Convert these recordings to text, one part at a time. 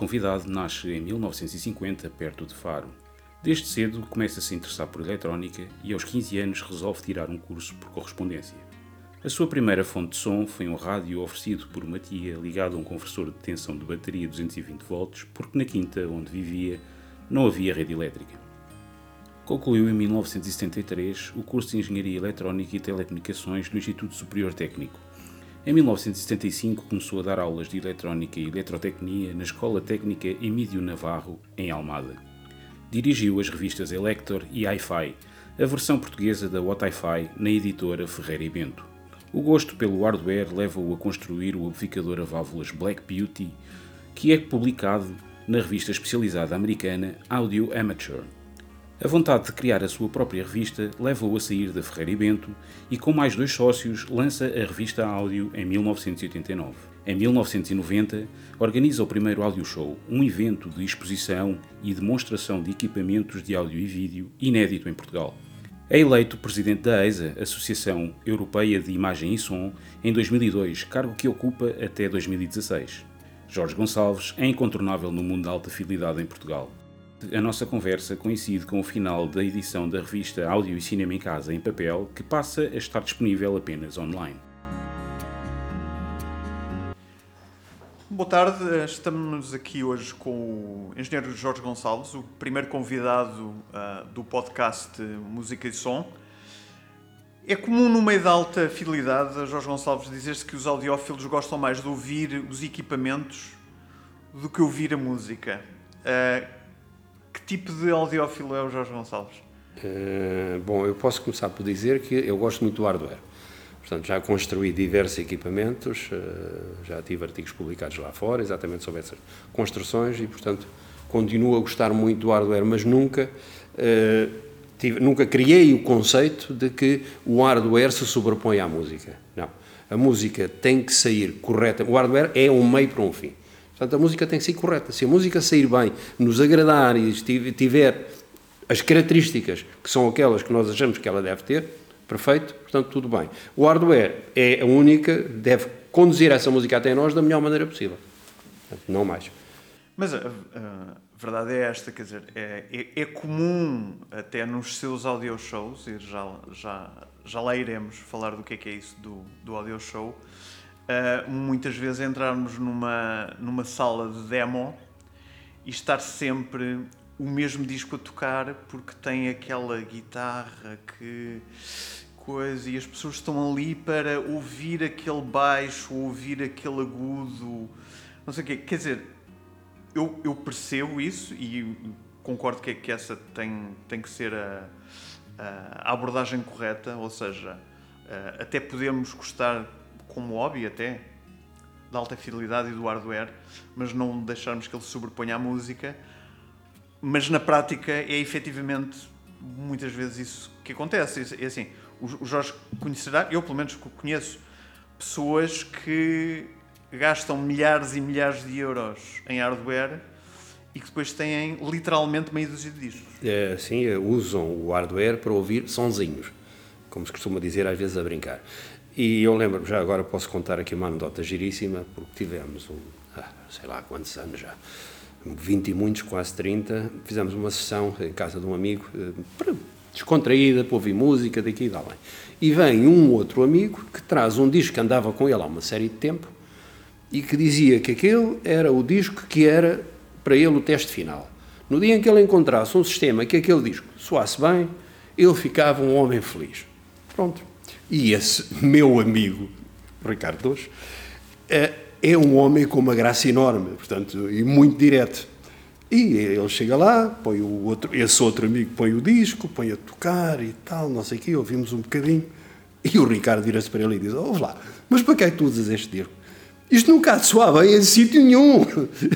Convidado nasce em 1950, perto de Faro. Desde cedo começa a se interessar por eletrónica e aos 15 anos resolve tirar um curso por correspondência. A sua primeira fonte de som foi um rádio oferecido por uma tia ligado a um conversor de tensão de bateria 220 volts, porque na quinta onde vivia não havia rede elétrica. Concluiu em 1973 o curso de Engenharia Eletrónica e Telecomunicações do Instituto Superior Técnico, em 1975 começou a dar aulas de eletrónica e eletrotecnia na Escola Técnica Emílio Navarro, em Almada. Dirigiu as revistas Elector e Hi-Fi, a versão portuguesa da What Hi-Fi na editora Ferreira e Bento. O gosto pelo hardware leva-o a construir o amplificador a válvulas Black Beauty, que é publicado na revista especializada americana Audio Amateur. A vontade de criar a sua própria revista leva-o a sair da Ferreira e Bento e, com mais dois sócios, lança a revista Áudio em 1989. Em 1990, organiza o primeiro Audio Show, um evento de exposição e demonstração de equipamentos de áudio e vídeo inédito em Portugal. É eleito presidente da EISA, Associação Europeia de Imagem e Som, em 2002, cargo que ocupa até 2016. Jorge Gonçalves é incontornável no mundo da alta fidelidade em Portugal. A nossa conversa coincide com o final da edição da revista Áudio e Cinema em Casa em papel, que passa a estar disponível apenas online. Boa tarde, estamos aqui hoje com o engenheiro Jorge Gonçalves, o primeiro convidado uh, do podcast Música e Som. É comum no meio da alta fidelidade, Jorge Gonçalves, dizer-se que os audiófilos gostam mais de ouvir os equipamentos do que ouvir a música. Uh, tipo de audiófilo é o Jorge Gonçalves? Uh, bom, eu posso começar por dizer que eu gosto muito do hardware. Portanto, já construí diversos equipamentos, uh, já tive artigos publicados lá fora, exatamente sobre essas construções e, portanto, continuo a gostar muito do hardware, mas nunca, uh, tive, nunca criei o conceito de que o hardware se sobrepõe à música. Não. A música tem que sair correta. O hardware é um meio para um fim. Portanto, a música tem que ser correta. Se a música sair bem, nos agradar e tiver as características que são aquelas que nós achamos que ela deve ter, perfeito, portanto, tudo bem. O hardware é a única, deve conduzir essa música até nós da melhor maneira possível. Não mais. Mas a, a, verdade é esta, quer dizer, é, é, é comum até nos seus audio shows, e já, já, já lá iremos falar do que é que é isso do, do audio show, uh, muitas vezes entrarmos numa, numa sala de demo e estar sempre o mesmo disco a tocar porque tem aquela guitarra que coisa e as pessoas estão ali para ouvir aquele baixo, ouvir aquele agudo, não sei o quê. Quer dizer, eu, eu percebo isso e concordo que, que essa tem, tem que ser a, a abordagem correta, ou seja, uh, até podemos gostar como hobby até, da alta fidelidade e do hardware, mas não deixarmos que ele sobreponha à música. Mas na prática é efetivamente muitas vezes isso que acontece. É assim, o Jorge conhecerá, eu pelo menos conheço, pessoas que gastam milhares e milhares de euros em hardware e que depois têm literalmente meio dúzia de discos. É, sim, usam o hardware para ouvir sonzinhos, como se costuma dizer às vezes a brincar. E eu lembro, já agora posso contar aqui uma anedota giríssima, porque tivemos, um, ah, sei lá quantos anos já, 20 e muitos, quase 30, fizemos uma sessão em casa de um amigo, eh, descontraída, para ouvir música daqui e dali. E vem um outro amigo que traz um disco que andava com ele há uma série de tempo e que dizia que aquele era o disco que era para ele o teste final. No dia em que ele encontrasse um sistema que aquele disco soasse bem, ele ficava um homem feliz. Pronto. E esse meu amigo, Ricardo Dois, é, é um homem com uma graça enorme, portanto, e muito direto. E ele chega lá, põe o outro, esse outro amigo põe o disco, põe a tocar e tal, não sei o quê, ouvimos um bocadinho. E o Ricardo vira-se para ele e diz: Ouve lá, mas para que é que tu usas este disco? Isto nunca soa bem em sítio nenhum.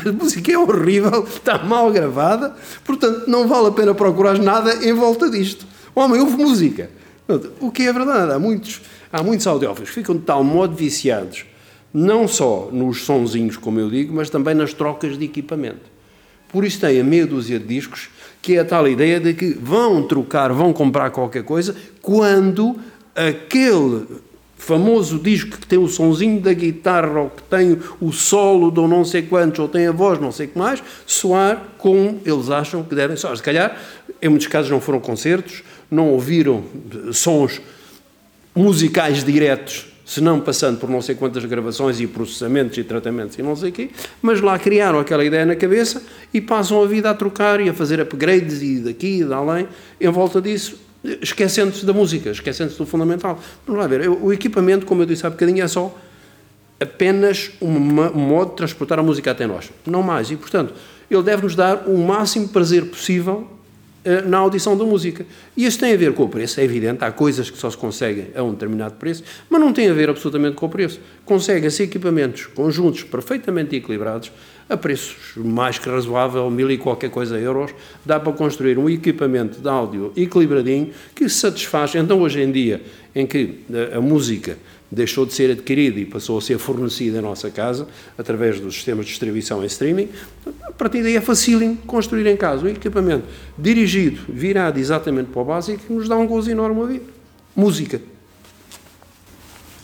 A música é horrível, está mal gravada, portanto não vale a pena procurar nada em volta disto. Homem ouve música. O que é verdade, há muitos, há muitos audiófilos que ficam de tal modo viciados, não só nos sonzinhos, como eu digo, mas também nas trocas de equipamento. Por isso tem a meia dúzia de discos, que é a tal ideia de que vão trocar, vão comprar qualquer coisa, quando aquele famoso disco que tem o sonzinho da guitarra, ou que tem o solo do não sei quantos, ou tem a voz não sei que mais, soar como eles acham que devem soar. Se calhar, em muitos casos não foram concertos, não ouviram sons musicais diretos se não passando por não sei quantas gravações e processamentos e tratamentos e não sei o quê, mas lá criaram aquela ideia na cabeça e passam a vida a trocar e a fazer upgrades e daqui e de além, em volta disso, esquecendo-se da música, esquecendo-se do fundamental. Vamos lá ver, o equipamento, como eu disse há bocadinho, é só apenas um modo de transportar a música até nós, não mais. E, portanto, ele deve nos dar o máximo prazer possível na audição da música. E isso tem a ver com o preço, é evidente, há coisas que só se conseguem a um determinado preço, mas não tem a ver absolutamente com o preço. Conseguem-se equipamentos conjuntos perfeitamente equilibrados, a preços mais que razoável, mil e qualquer coisa euros, dá para construir um equipamento de áudio equilibradinho que satisfaz. Então, hoje em dia, em que a, a música deixou de ser adquirida e passou a ser fornecida em nossa casa através dos sistemas de distribuição em streaming. A partir daí é fácil construir em casa um equipamento dirigido, virado exatamente para o básico, que nos dá um gozo enorme a ouvir. Música.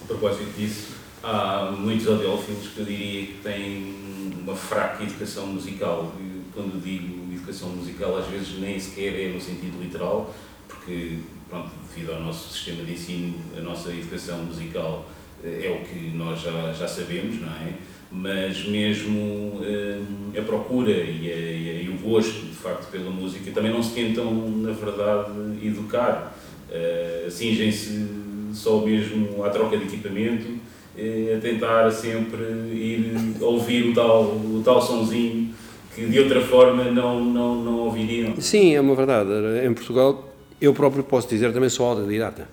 A propósito disso, há muitos audiófilos que eu diria que têm uma fraca educação musical. E quando digo educação musical, às vezes nem sequer é no sentido literal, porque pronto, devido ao nosso sistema de ensino, a nossa educação musical eh, é o que nós já, já sabemos, não é? Mas mesmo eh, a procura e, a, e, o gosto, de facto, pela música também não se tentam, na verdade, educar. Uh, Cingem-se só mesmo à troca de equipamento, uh, a tentar sempre ir ouvir o tal, o tal sonzinho que de outra forma não, não, não ouviriam. Sim, é uma verdade. Em Portugal eu próprio posso dizer também sou autodidata.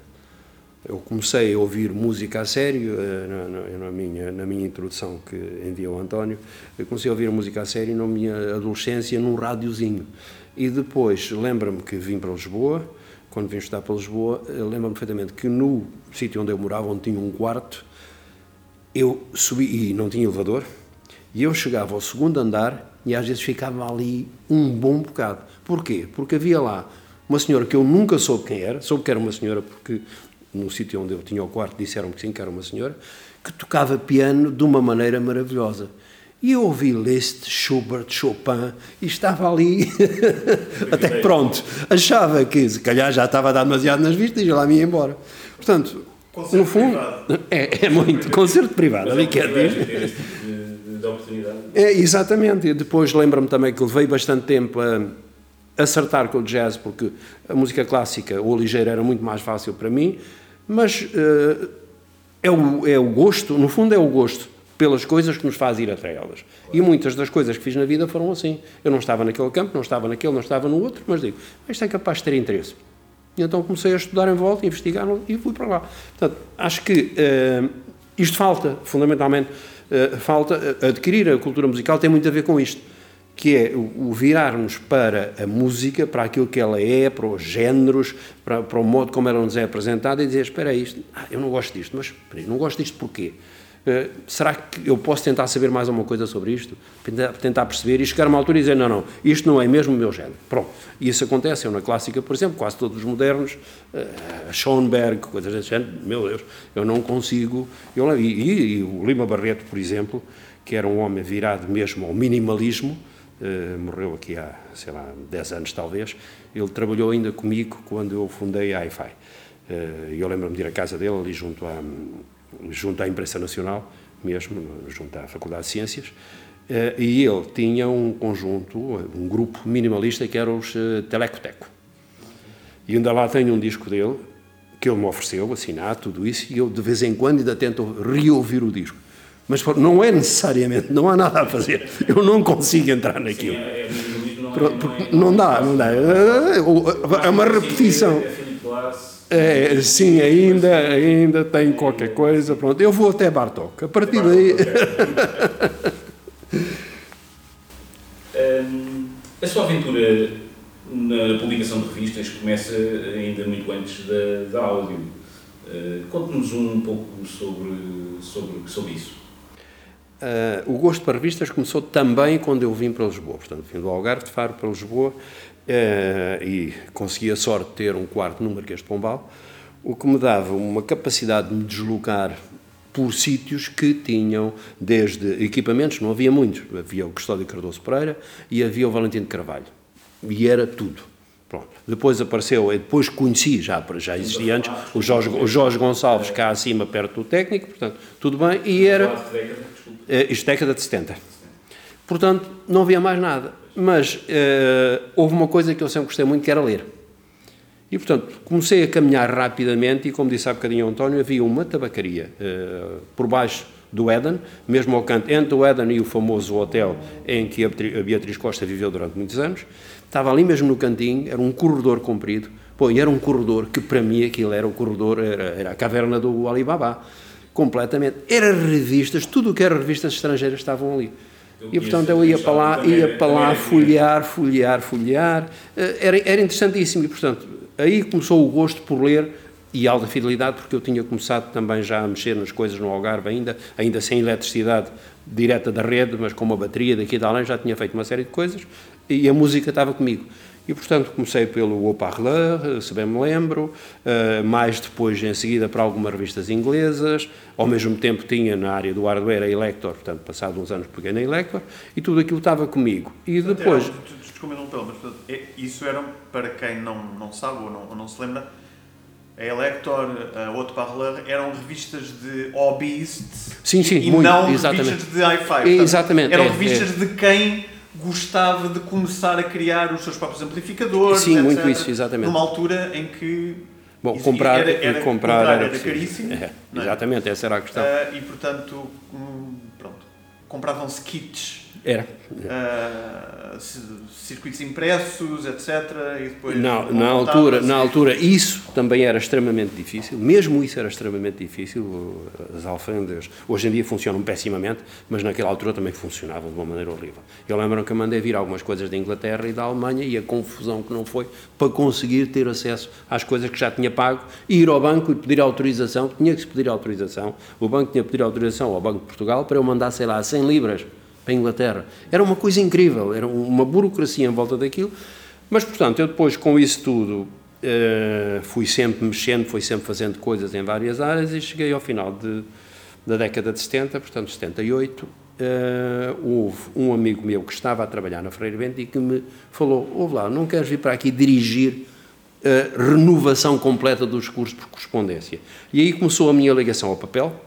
Eu comecei a ouvir música a sério eh, na, na, minha, na minha introdução que enviou o António. Eu comecei a ouvir música a sério na minha adolescência num rádiozinho. E depois, lembro-me que vim para Lisboa, quando vim estudar para Lisboa, eh, lembro-me perfeitamente que no sítio onde eu morava, onde tinha um quarto, eu subi e não tinha elevador, e eu chegava ao segundo andar e às vezes ficava ali um bom bocado. Porquê? Porque havia lá uma senhora que eu nunca soube quem era, soube que era uma senhora porque no sítio onde eu tinha o quarto disseram que sim, que era uma senhora, que tocava piano de uma maneira maravilhosa. E eu ouvi Liszt, Schubert, Chopin e estava ali, até pronto, achava que se calhar já estava a dar demasiado nas vistas e já lá me ia embora. Portanto, concerto no fundo, é, é, muito, concerto privado, ali quer dizer. É, exatamente, e depois lembro-me também que levei bastante tempo a acertar com o jazz, porque a música clássica ou ligeira era muito mais fácil para mim, mas uh, é, o, é o gosto, no fundo é o gosto pelas coisas que nos faz ir até elas. E muitas das coisas que fiz na vida foram assim. Eu não estava naquele campo, não estava naquele, não estava no outro, mas digo, isto é capaz de ter interesse. E então comecei a estudar em volta, investigar e fui para lá. Portanto, acho que uh, isto falta, fundamentalmente, uh, falta adquirir a cultura musical tem muito a ver com isto que é o virarmos para a música, para aquilo que ela é, para os géneros, para, para o modo como ela nos é apresentada e dizer, espera aí, isto, ah, eu não gosto disto, mas não gosto disto porquê? Uh, será que eu posso tentar saber mais alguma coisa sobre isto? Tentar perceber e chegar a uma altura e dizer, não, não, isto não é mesmo o meu género. Pronto. E isso acontece, eu na clássica, por exemplo, quase todos os modernos, uh, Schoenberg, coisas desse género, meu Deus, eu não consigo... Eu, e, e, e o Lima Barreto, por exemplo, que era um homem virado mesmo ao minimalismo, Uh, morreu aqui há, sei lá, 10 anos talvez. Ele trabalhou ainda comigo quando eu fundei a hi-fi. Uh, eu lembro-me de ir à casa dele, ali junto à, junto à Imprensa Nacional, mesmo, junto à Faculdade de Ciências, uh, e ele tinha um conjunto, um grupo minimalista que era os Telecoteco. E ainda lá tenho um disco dele, que ele me ofereceu, assinar, tudo isso, e eu de vez em quando ainda tento reouvir o disco mas não é necessariamente, não há nada a fazer. Eu não consigo entrar naquilo. Sim, é, é, não, dá, não dá. É uma repetição. É, sim, ainda, ainda tem qualquer coisa. Pronto, eu vou até Bartok. A partir daí. a sua aventura na publicação de revistas começa ainda muito antes da, da áudio. Uh, Conte-nos um pouco sobre, sobre, sobre isso. Uh, o gosto para revistas começou também quando eu vim para Lisboa, portanto, vim do Algarve de Faro para Lisboa uh, e consegui a sorte de ter um quarto no Marquês de Pombal, o que me dava uma capacidade de me deslocar por sítios que tinham desde equipamentos, não havia muitos, havia o Custódio Cardoso Pereira e havia o Valentim de Carvalho. E era tudo. Pronto. Depois apareceu, depois conheci, já, já existia antes, o Jorge, o Jorge Gonçalves cá acima, perto do técnico, portanto, tudo bem, e era... Eh, isto década de 70. Portanto, não havia mais nada. Mas uh, houve uma coisa que eu sempre gostei muito, que era ler. E, portanto, comecei a caminhar rapidamente e, como disse há bocadinho o António, havia uma tabacaria uh, por baixo do Éden, mesmo ao canto entre o Éden e o famoso hotel em que a Beatriz Costa viveu durante muitos anos. Estava ali mesmo no cantinho, era um corredor comprido. Pô, e era um corredor que, para mim, aquilo era o corredor, era, era a caverna do Alibaba. Completamente. Era revistas, tudo o que era revistas estrangeiras estavam ali. E portanto eu ia para lá, ia para lá folhear, folhear, folhear. Eh, era, era interessantíssimo e portanto aí começou o gosto por ler e alta fidelidade, porque eu tinha começado também já a mexer nas coisas no Algarve ainda, ainda sem eletricidade direta da rede, mas com uma bateria daqui da além, já tinha feito uma série de coisas e a música estava comigo. E, portanto, comecei pelo Haut Parleur, se bem me lembro, uh, mais depois, em seguida, para algumas revistas inglesas, ao mesmo tempo tinha na área do hardware a Elector, portanto, passado uns anos peguei na Elector, e tudo aquilo estava comigo. E depois... Desculpa, não, mas é, isso era, para quem não, não sabe ou não, ou não se lembra, a Elector, a Haute Parleur, eram revistas de hobbyistas sim, sim, e muito, não exatamente. revistas de hi-fi. Exatamente. Eram é, revistas é. de quem gostava de começar a criar os seus próprios amplificadores. Sim, etc, muito isso, exatamente. Numa altura em que. Bom, comprar era, era, comprar, comprar era, era caríssimo. É, é? exatamente, essa era a questão. Uh, e portanto, hum, pronto, compravam-se kits era. Uh, circuitos impressos, etc. E depois não, na altura, na altura isso também era extremamente difícil, mesmo isso era extremamente difícil. As alfândegas hoje em dia funcionam pessimamente, mas naquela altura também funcionavam de uma maneira horrível. Eu lembro que eu mandei vir algumas coisas da Inglaterra e da Alemanha e a confusão que não foi para conseguir ter acesso às coisas que já tinha pago e ir ao banco e pedir autorização, tinha que se pedir autorização. O banco tinha que pedir autorização ao Banco de Portugal para eu mandar, sei lá, 100 libras para a Inglaterra. Era uma coisa incrível, era uma burocracia em volta daquilo, mas, portanto, eu depois com isso tudo uh, fui sempre mexendo, fui sempre fazendo coisas em várias áreas e cheguei ao final de, da década de 70, portanto, 78, uh, houve um amigo meu que estava a trabalhar na Freire Bento e que me falou, ouve lá, não queres vir para aqui dirigir a renovação completa dos cursos por correspondência? E aí começou a minha ligação ao papel,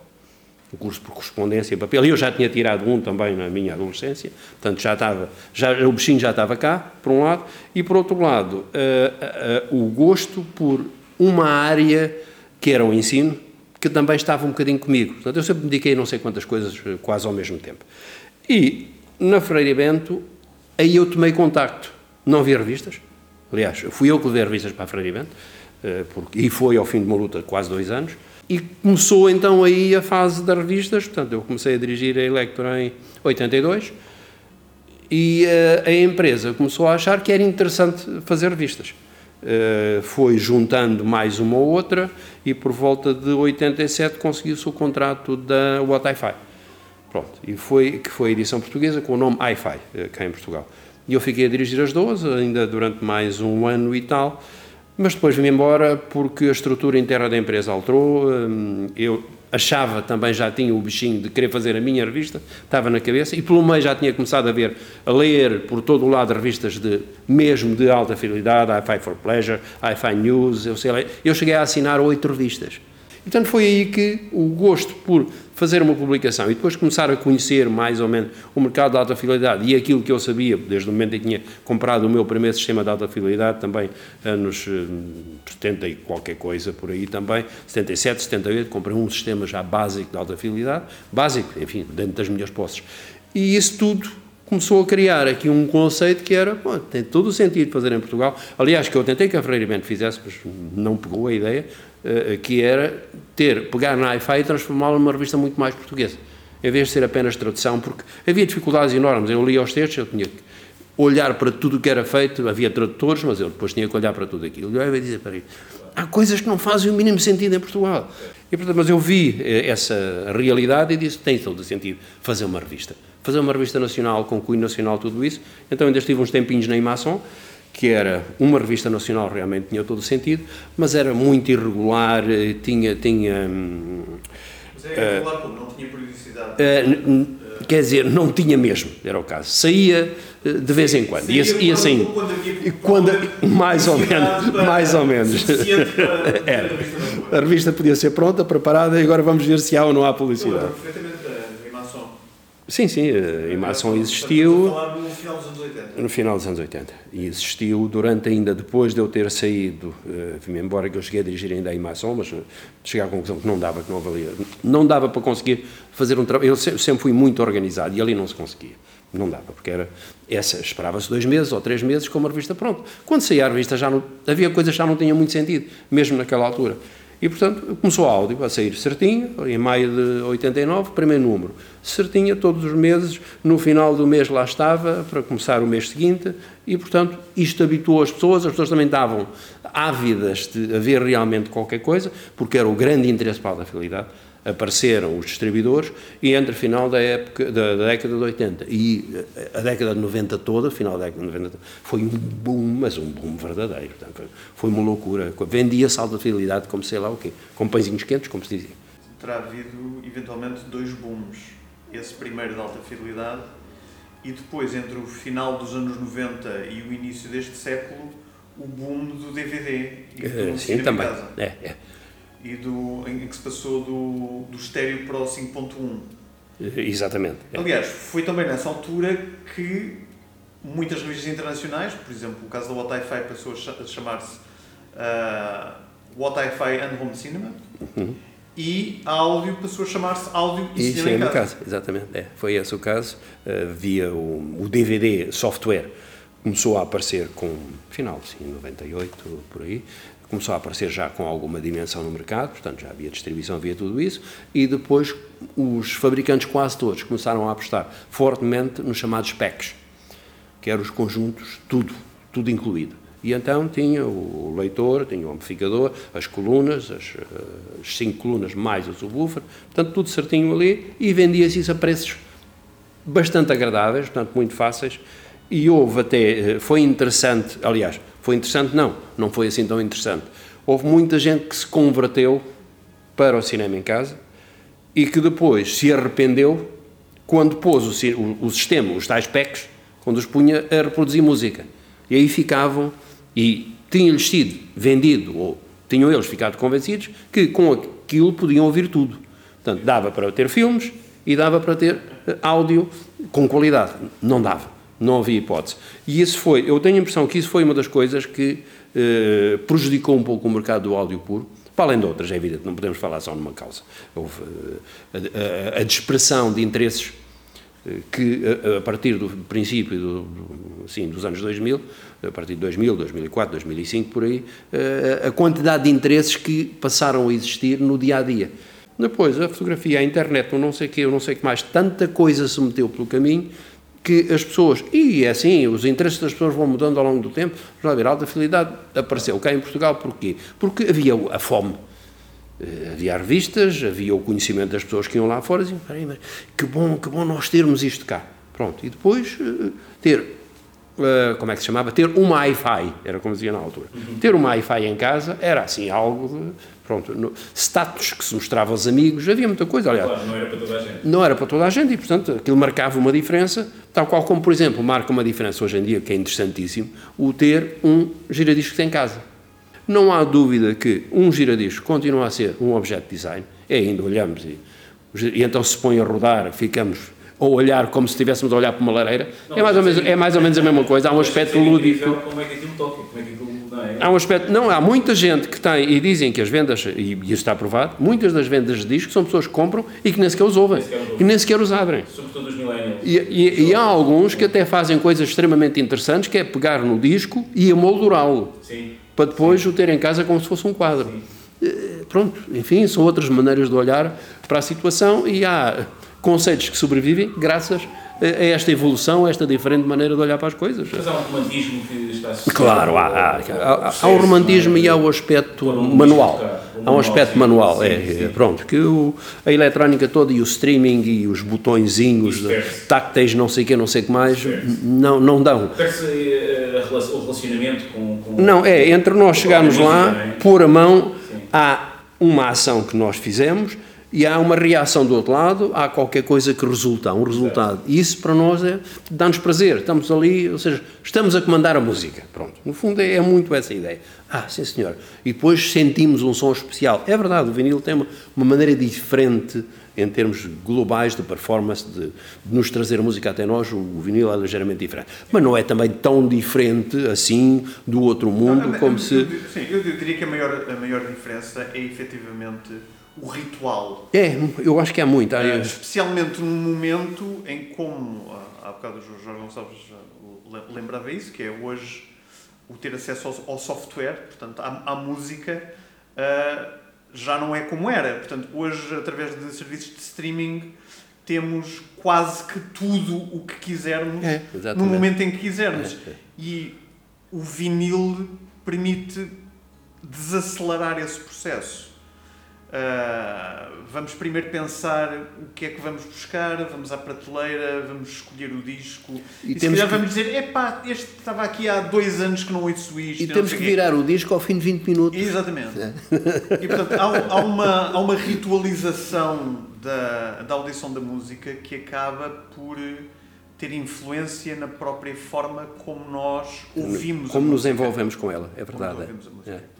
o curso por correspondência e papel. Eu já tinha tirado um também na minha adolescência, portanto já estava, já, o bichinho já estava cá, por um lado, e por outro lado, uh, uh, uh, o gosto por uma área que era o ensino, que também estava um bocadinho comigo. Portanto, eu sempre me dediquei a não sei quantas coisas quase ao mesmo tempo. E na Freire Bento, aí eu tomei contacto. Não havia revistas. Aliás, fui eu que levei revistas para a Freire Bento, porque, e foi ao fim de uma luta de quase dois anos. E começou então aí a fase das revistas, portanto, eu comecei a dirigir a Electro em 82 e uh, a empresa começou a achar que era interessante fazer revistas. Uh, foi juntando mais uma ou outra e por volta de 87 conseguiu-se o contrato da What Hi-Fi. Pronto, e foi, que foi a edição portuguesa com o nome Hi-Fi, uh, cá em Portugal. E eu fiquei a dirigir as duas, ainda durante mais um ano e tal, mas depois vim embora porque a estrutura interna da empresa alterou. Hum, eu achava também já tinha o bichinho de querer fazer a minha revista, estava na cabeça, e pelo meio já tinha começado a ver, a ler por todo o lado revistas de, mesmo de alta fidelidade, Hi-Fi for Pleasure, Hi-Fi News, eu sei lá, eu cheguei a assinar oito revistas. Portanto, foi aí que o gosto por fazer uma publicação e depois começar a conhecer mais ou menos o mercado de alta fidelidade e aquilo que eu sabia, desde o momento em que tinha comprado o meu primeiro sistema de alta fidelidade, também anos 70 eh, e qualquer coisa por aí também, 77, 78, comprei um sistema já básico de alta fidelidade, básico, enfim, dentro das minhas posses. E isso tudo começou a criar aqui um conceito que era, pô, tem todo o sentido fazer em Portugal. Aliás, que eu tentei que a Freire Bento fizesse, mas não pegou a ideia, que era ter, pegar na hi-fi e transformá-la numa revista muito mais portuguesa, em vez de ser apenas tradução, porque havia dificuldades enormes. Eu lia os textos, eu tinha que olhar para tudo o que era feito, havia tradutores, mas eu depois tinha que olhar para tudo aquilo. Eu ia dizer para ele, há coisas que não fazem o mínimo sentido em Portugal. E, portanto, mas eu vi eh, essa realidade e disse, tem todo o sentido fazer uma revista. Fazer uma revista nacional, com cunho nacional, tudo isso. Então ainda estive uns tempinhos na Imação, que era uma revista nacional, realmente tinha todo o sentido, mas era muito irregular, eh, tinha... tinha mas é irregular como? Não tinha periodicidade? Uh, quer dizer, não tinha mesmo, era o caso. Saía de vez em quando, ia, ia saindo. Quando, mais ou menos, mais ou menos. Era. A revista podia ser pronta, preparada, e agora vamos ver se há ou não há publicidade. Sim, sim, a Imação existiu. no final dos anos 80. No final dos anos 80. E existiu durante ainda depois de eu ter saído, vim embora que eu cheguei a dirigir ainda a Imação, mas uh, cheguei à conclusão que não dava, que não valia. Não dava para conseguir fazer um trabalho. Eu sempre fui muito organizado e ali não se conseguia. Não dava, porque era essa, esperava-se dois meses ou três meses com uma revista pronta. Quando saía a revista já não, havia coisas que já não tinham muito sentido, mesmo naquela altura. E, portanto, começou a áudio a sair certinho, em maio de 89, primeiro número. Certinha, todos os meses, no final do mês lá estava, para começar o mês seguinte, e, portanto, isto habituou as pessoas, as pessoas também estavam ávidas de haver realmente qualquer coisa, porque era o grande interesse para a fidelidade apareceram os distribuidores e entre final da, época, da, da, década de 80 e a década de 90 toda, final da década de 90, foi um boom, mas um boom verdadeiro. Portanto, foi uma loucura. Vendia-se alta fidelidade como sei lá o quê, com pãezinhos quentes, como se dizia. Terá havido, eventualmente, dois booms. Esse primeiro de alta fidelidade e depois, entre o final dos anos 90 e o início deste século, o boom do DVD. E do uh, sim, também. É, é e do, em que se passou do, do estéreo para o 5.1. Exatamente. É. Aliás, foi também nessa altura que muitas revistas internacionais, por exemplo, o caso da What Hi-Fi passou a chamar-se uh, What Hi-Fi and Home Cinema, uhum. e a áudio passou a chamar-se Áudio e, e Cinema, em casa. Exatamente, é, foi esse o caso. Uh, via o, o DVD software começou a aparecer com final, sim, 98, por aí, começou a aparecer já com alguma dimensão no mercado, portanto já havia distribuição, havia tudo isso, e depois os fabricantes quase todos começaram a apostar fortemente nos chamados packs, que eram os conjuntos, tudo, tudo incluído. E então tinha o leitor, tinha o amplificador, as colunas, as, as cinco colunas mais o subwoofer, portanto tudo certinho ali, e vendia-se isso a preços bastante agradáveis, portanto muito fáceis, e houve até, eh, foi interessante, aliás, foi interessante? Não, não foi assim tão interessante. Houve muita gente que se converteu para o cinema em casa e que depois se arrependeu quando pôs o, o, sistema, os tais packs, quando os punha a reproduzir música. E aí ficavam, e tinha-lhes sido vendido, ou tinham eles ficado convencidos, que com aquilo podiam ouvir tudo. Portanto, dava para ter filmes e dava para ter eh, áudio com qualidade. Não dava não havia hipótese. E isso foi, eu tenho a impressão que isso foi uma das coisas que eh, prejudicou um pouco o mercado do áudio puro, para além de outras, é evidente, não podemos falar só numa causa. Houve eh, a, a, a dispersão de interesses eh, que, a, a, partir do princípio do, do, sim, dos anos 2000, a partir de 2000, 2004, 2005, por aí, eh, a quantidade de interesses que passaram a existir no dia a dia. Depois, a fotografia, a internet, o não sei o que, eu não sei o que mais, tanta coisa se meteu pelo caminho que as pessoas, e é assim, os interesses das pessoas vão mudando ao longo do tempo, já ver, a alta fidelidade apareceu cá em Portugal, porquê? Porque havia a fome, eh, havia revistas, havia o conhecimento das pessoas que iam lá fora e diziam, mas que bom, que bom nós termos isto cá. Pronto, e depois eh, ter, eh, como é que se chamava? Ter uma Wi-Fi, era como dizia na altura. Uhum. Ter uma Wi-Fi em casa era assim algo de, pronto, no, status que se mostrava aos amigos, havia muita coisa, aliás. Claro, não era para toda a gente. Não era para toda a gente e, portanto, aquilo marcava uma diferença, tal qual como, por exemplo, marca uma diferença hoje em dia, que é interessantíssimo, o ter um giradiscos em casa. Não há dúvida que um giradisco continua a ser um objeto de design, é ainda olhamos e, e então se põe a rodar, ficamos a olhar como se estivéssemos a olhar para uma lareira, não, é, mais ou menos, é mais ou menos a mesma coisa, há um aspecto lúdico. Como é que aquilo toca, como é que aquilo Há um aspecto, não, há muita gente que tem, e dizem que as vendas, e isso está provado, muitas das vendas de discos são pessoas que compram e que nem sequer os ouvem, e nem sequer os abrem. Sobretudo os millennials. E, e, e, há alguns que até fazem coisas extremamente interessantes, que é pegar no disco e emoldurá-lo, para depois Sim. o ter em casa como se fosse um quadro. Sim. Eh, pronto, enfim, são outras maneiras de olhar para a situação e há conceitos que sobrevivem graças a esta evolução, a esta diferente maneira de olhar para as coisas. Mas há um romantismo que está associado. Claro, há, há, há, há o romantismo e há o aspecto manual. Há um aspecto manual, é, é, pronto, que o, a eletrónica toda e o streaming e os botõezinhos tácteis, não sei o que, não sei o que mais, não, não dão. Eh, o relacionamento com, com, Não, é, entre nós chegarmos lá, é? pôr a mão, há uma ação que nós fizemos e há uma reação do outro lado, há qualquer coisa que resulta, um resultado. E isso para nós é, dá-nos prazer, estamos ali, ou seja, estamos a comandar a música. Pronto, no fundo é, é, muito essa ideia. Ah, sim senhor. E depois sentimos um som especial. É verdade, o vinil tem uma, uma maneira diferente em termos globais de performance, de, de, nos trazer a música até nós, o vinil é ligeiramente diferente. Mas não é também tão diferente assim do outro mundo não, como eu, se. Eu, sim, eu diria que a maior, a maior diferença é efetivamente o ritual. É, eu acho que há muito. Há... Uh, especialmente num momento em como, há bocado o Jorge Gonçalves lembrava isso, que é hoje o ter acesso ao, ao software, portanto, à, à música, uh, já não é como era. Portanto, hoje, através de serviços de streaming, temos quase que tudo o que quisermos é, no momento em que quisermos. É, é. E o vinil permite desacelerar esse processo. Uh, vamos primeiro pensar o que é que vamos buscar, vamos à prateleira, vamos escolher o disco e, e se calhar que... vamos dizer, epá, este estava aqui há dois anos que não ouço isto. E, temos que virar o disco ao fim de 20 minutos. Exatamente. É. E portanto há, há, uma, há uma ritualização da, da audição da música que acaba por ter influência na própria forma como nós ouvimos Como nos envolvemos com ela, é verdade. Como nos ouvimos a música. É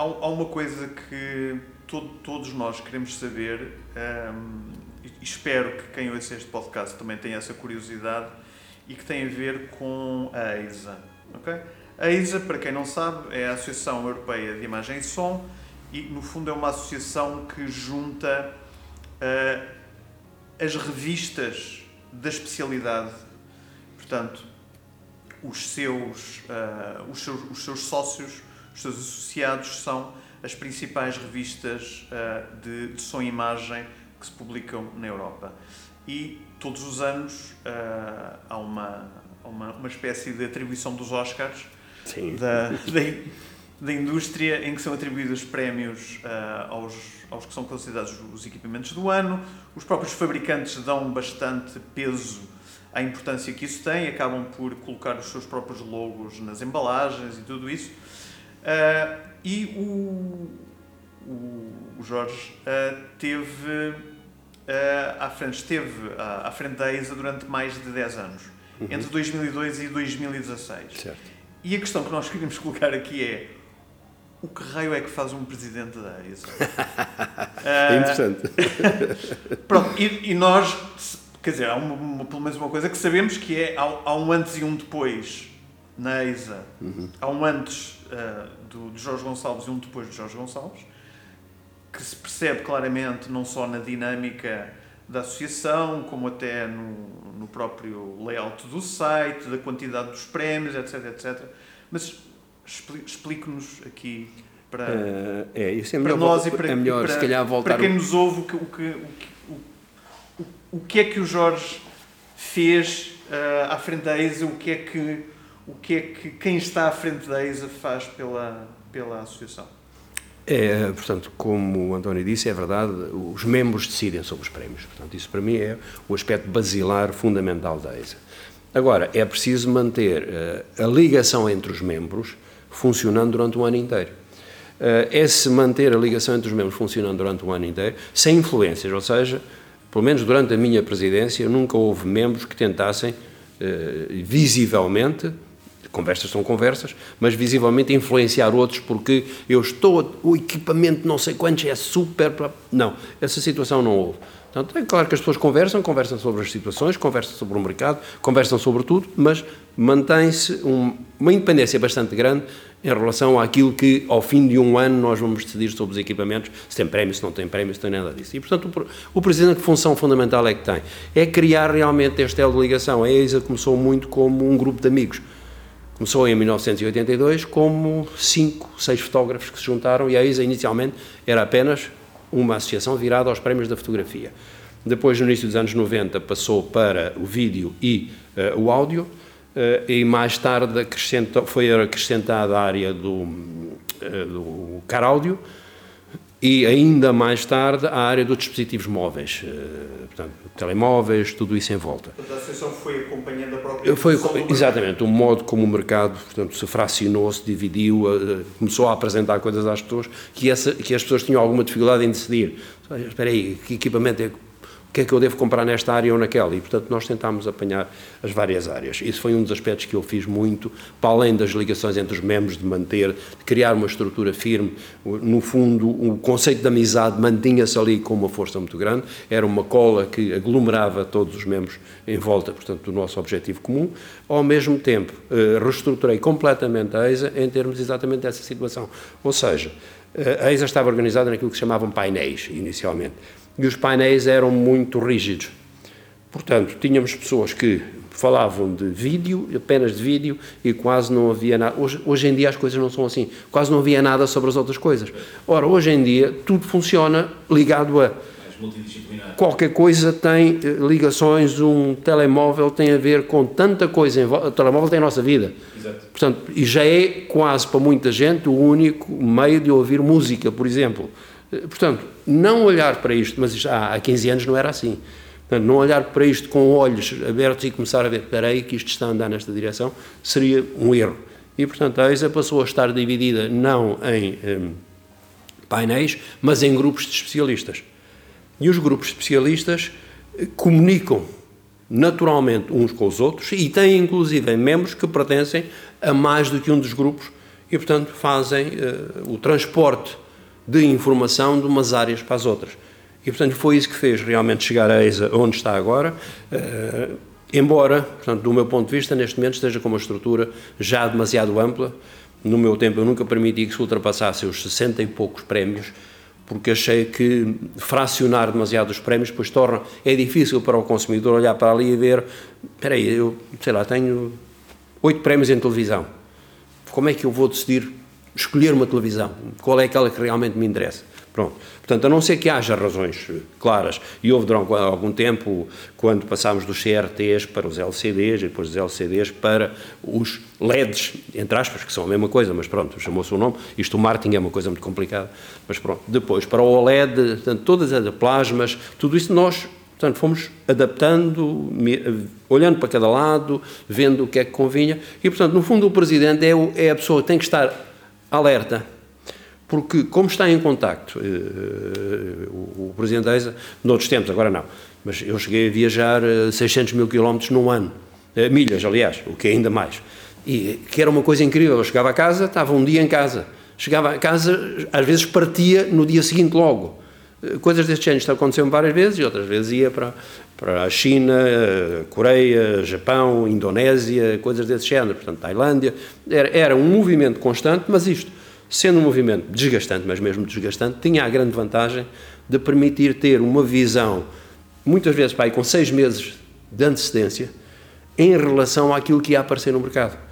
há, há uma coisa que todo, todos nós queremos saber um, espero que quem ouça este podcast também tenha essa curiosidade e que tem a ver com a EISA. Okay? A EISA, para quem não sabe, é a Associação Europeia de Imagem e Som e, no fundo, é uma associação que junta uh, as revistas da especialidade. Portanto, os seus, uh, os seus, os seus sócios os seus associados são as principais revistas uh, de, de som e imagem que se publicam na Europa. E todos os anos uh, há uma, uma, uma espécie de atribuição dos Oscars da, da, da, indústria em que são atribuídos prémios uh, aos, aos que são considerados os equipamentos do ano. Os próprios fabricantes dão bastante peso à importância que isso tem, acabam por colocar os seus próprios logos nas embalagens e tudo isso. Uh, e o, o, Jorge uh, teve uh, à frente, esteve à, à frente da ESA durante mais de 10 anos, uhum. entre 2002 e 2016. Certo. E a questão que nós queríamos colocar aqui é o que raio é que faz um presidente da ESA? é interessante. Pronto, e, e, nós, quer dizer, há uma, uma, pelo menos uma coisa que sabemos que é há, há um antes e um depois na ESA. Uhum. Há um antes uh, do, de Jorge Gonçalves e um depois de Jorge Gonçalves, que se percebe claramente não só na dinâmica da associação, como até no, no próprio layout do site, da quantidade dos prémios, etc, etc. Mas explique-nos aqui para, uh, é, isso é melhor, para nós e para, é melhor, para, se calhar voltar para quem nos ouve o que, o, que, o, o, o que é que o Jorge fez uh, à frente da ESA, o que é que o que é que quem está à frente da ESA faz pela, pela associação? É, portanto, como o António disse, é verdade, os membros decidem sobre os prémios. Portanto, isso para mim é o aspecto basilar, fundamental da ESA. Agora, é preciso manter uh, a ligação entre os membros funcionando durante o ano inteiro. Uh, é se manter a ligação entre os membros funcionando durante o ano inteiro, sem influências, ou seja, pelo menos durante a minha presidência, nunca houve membros que tentassem, uh, visivelmente, conversas são conversas, mas visivelmente influenciar outros porque eu estou, o equipamento não sei quantos é super. Não, essa situação não houve. Portanto, é claro que as pessoas conversam, conversam sobre as situações, conversam sobre o mercado, conversam sobre tudo, mas mantém-se um, uma independência bastante grande em relação àquilo que, ao fim de um ano, nós vamos decidir sobre os equipamentos, se tem prémio, se não tem prémio, se tem nada disso. E, portanto, o, o Presidente, que função fundamental é que tem? É criar realmente este elo de ligação. A EISA começou muito como um grupo de amigos Começou em 1982 como cinco, seis fotógrafos que se juntaram e a ISA inicialmente era apenas uma associação virada aos prémios da fotografia. Depois, no início dos anos 90, passou para o vídeo e uh, o áudio. Uh, e mais tarde foi acrescentada a área do, uh, do e ainda mais tarde a área dos dispositivos móveis, eh, portanto, telemóveis, tudo isso em volta. Portanto, a associação foi acompanhando a própria foi Exatamente, o modo como o mercado portanto, se fracionou, se dividiu, eh, começou a apresentar coisas às pessoas que, essa, que as pessoas tinham alguma dificuldade em decidir. Espera aí, que equipamento é o que é que eu devo comprar nesta área ou naquela, e portanto nós tentámos apanhar as várias áreas. Isso foi um dos aspectos que eu fiz muito, para além das ligações entre os membros, de manter, de criar uma estrutura firme, no fundo o conceito de amizade mantinha-se ali com uma força muito grande, era uma cola que aglomerava todos os membros em volta, portanto, do nosso objetivo comum, ao mesmo tempo eh, reestruturei completamente a ESA em termos exatamente dessa situação, ou seja, eh, a ESA estava organizada naquilo que se chamavam painéis, inicialmente, e os painéis eram muito rígidos. Portanto, tínhamos pessoas que falavam de vídeo, apenas de vídeo, e quase não havia nada. Hoje, hoje em dia as coisas não são assim. Quase não havia nada sobre as outras coisas. Ora, hoje em dia tudo funciona ligado a. Qualquer coisa tem eh, ligações, um telemóvel tem a ver com tanta coisa. O telemóvel tem a nossa vida. Exato. Portanto, e já é quase para muita gente o único meio de ouvir música, por exemplo. Eh, portanto, não olhar para isto, mas já há 15 anos não era assim. Portanto, não olhar para isto com olhos abertos e começar a ver, que isto está a andar nesta direção, seria um erro. E, portanto, a ESA passou a estar dividida não em um, painéis, mas em grupos de especialistas. E os grupos de especialistas eh, comunicam naturalmente uns com os outros e têm, inclusive, membros que pertencem a mais do que um dos grupos e, portanto, fazem uh, o transporte de informação de umas áreas para as outras. E, portanto, foi isso que fez realmente chegar a ESA onde está agora, uh, embora, portanto, do meu ponto de vista, neste momento esteja com uma estrutura já demasiado ampla. No meu tempo eu nunca permiti que se ultrapassasse os 60 e poucos prémios, porque achei que fracionar demasiado os prémios depois torna, é difícil para o consumidor olhar para ali e ver, espera aí, eu, sei lá, tenho oito prémios em televisão, como é que eu vou decidir escolher uma televisão, qual é aquela que realmente me interessa. Pronto. Portanto, a não ser que haja razões claras, e houve durante algum tempo, quando passámos dos CRTs para os LCDs, e depois dos LCDs para os LEDs, entre aspas, que são a mesma coisa, mas pronto, chamou-se o nome, isto o marketing é uma coisa muito complicada, mas pronto. Depois, para o OLED, portanto, todas as plasmas, tudo isso nós Portanto, fomos adaptando, olhando para cada lado, vendo o que é que convinha, e, portanto, no fundo, o Presidente é, é a pessoa que tem que estar alerta, porque como está em contacto uh, o, o, Presidente ESA, noutros tempos, agora não, mas eu cheguei a viajar 600 mil quilómetros num ano, uh, milhas, aliás, o que é ainda mais, e que era uma coisa incrível, eu chegava a casa, estava um dia em casa, chegava a casa, às vezes partia no dia seguinte logo, coisas deste género, isto aconteceu várias vezes, e outras vezes ia para, para a China, Coreia, Japão, Indonésia, coisas desse género, portanto, Tailândia. Era, era um movimento constante, mas isto, sendo um movimento desgastante, mas mesmo desgastante, tinha a grande vantagem de permitir ter uma visão, muitas vezes, pai, com seis meses de antecedência, em relação àquilo que ia aparecer no mercado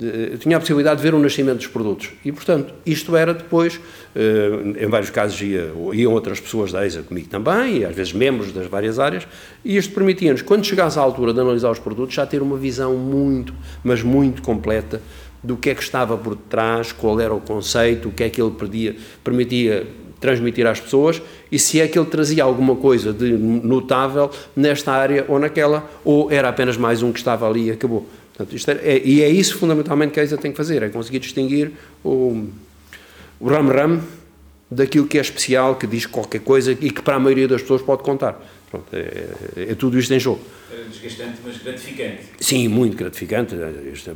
eu tinha a possibilidade de ver o nascimento dos produtos. E, portanto, isto era depois, eh, em vários casos ia, iam outras pessoas da ESA comigo também, e às vezes membros das várias áreas, e isto permitia-nos, quando chegasse à altura de analisar os produtos, já ter uma visão muito, mas muito completa do que é que estava por detrás, qual era o conceito, o que é que ele perdia, permitia transmitir às pessoas e se é que ele trazia alguma coisa de notável nesta área ou naquela, ou era apenas mais um que estava ali e acabou. Portanto, é, é, e é isso fundamentalmente que a ISA tem que fazer, é conseguir distinguir o, o ram-ram daquilo que é especial, que diz qualquer coisa e que para a maioria das pessoas pode contar. Pronto, é, é, é tudo isto em jogo. É desgastante, mas gratificante. Sim, muito gratificante.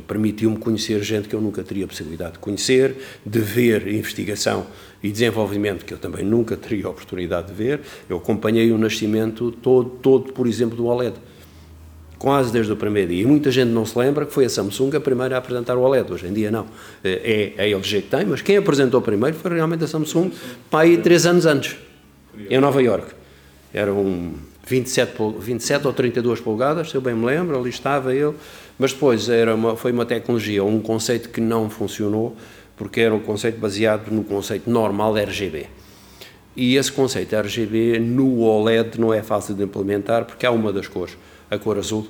Permitiu-me conhecer gente que eu nunca teria a possibilidade de conhecer, de ver investigação e desenvolvimento que eu também nunca teria a oportunidade de ver. Eu acompanhei o nascimento todo, todo por exemplo, do OLED quase desde o primeiro dia. E muita gente não se lembra que foi a Samsung a primeira a apresentar o OLED. Hoje em dia não. É, é a LG que tem, mas quem apresentou primeiro foi realmente a Samsung, aí três anos antes, em Nova York. Era um 27, 27 ou 32 polegadas, se eu bem me lembro, ali estava ele, mas depois era uma, foi uma tecnologia, um conceito que não funcionou, porque era um conceito baseado no conceito normal RGB. E esse conceito RGB no OLED não é fácil de implementar porque há uma das cores, a cor azul,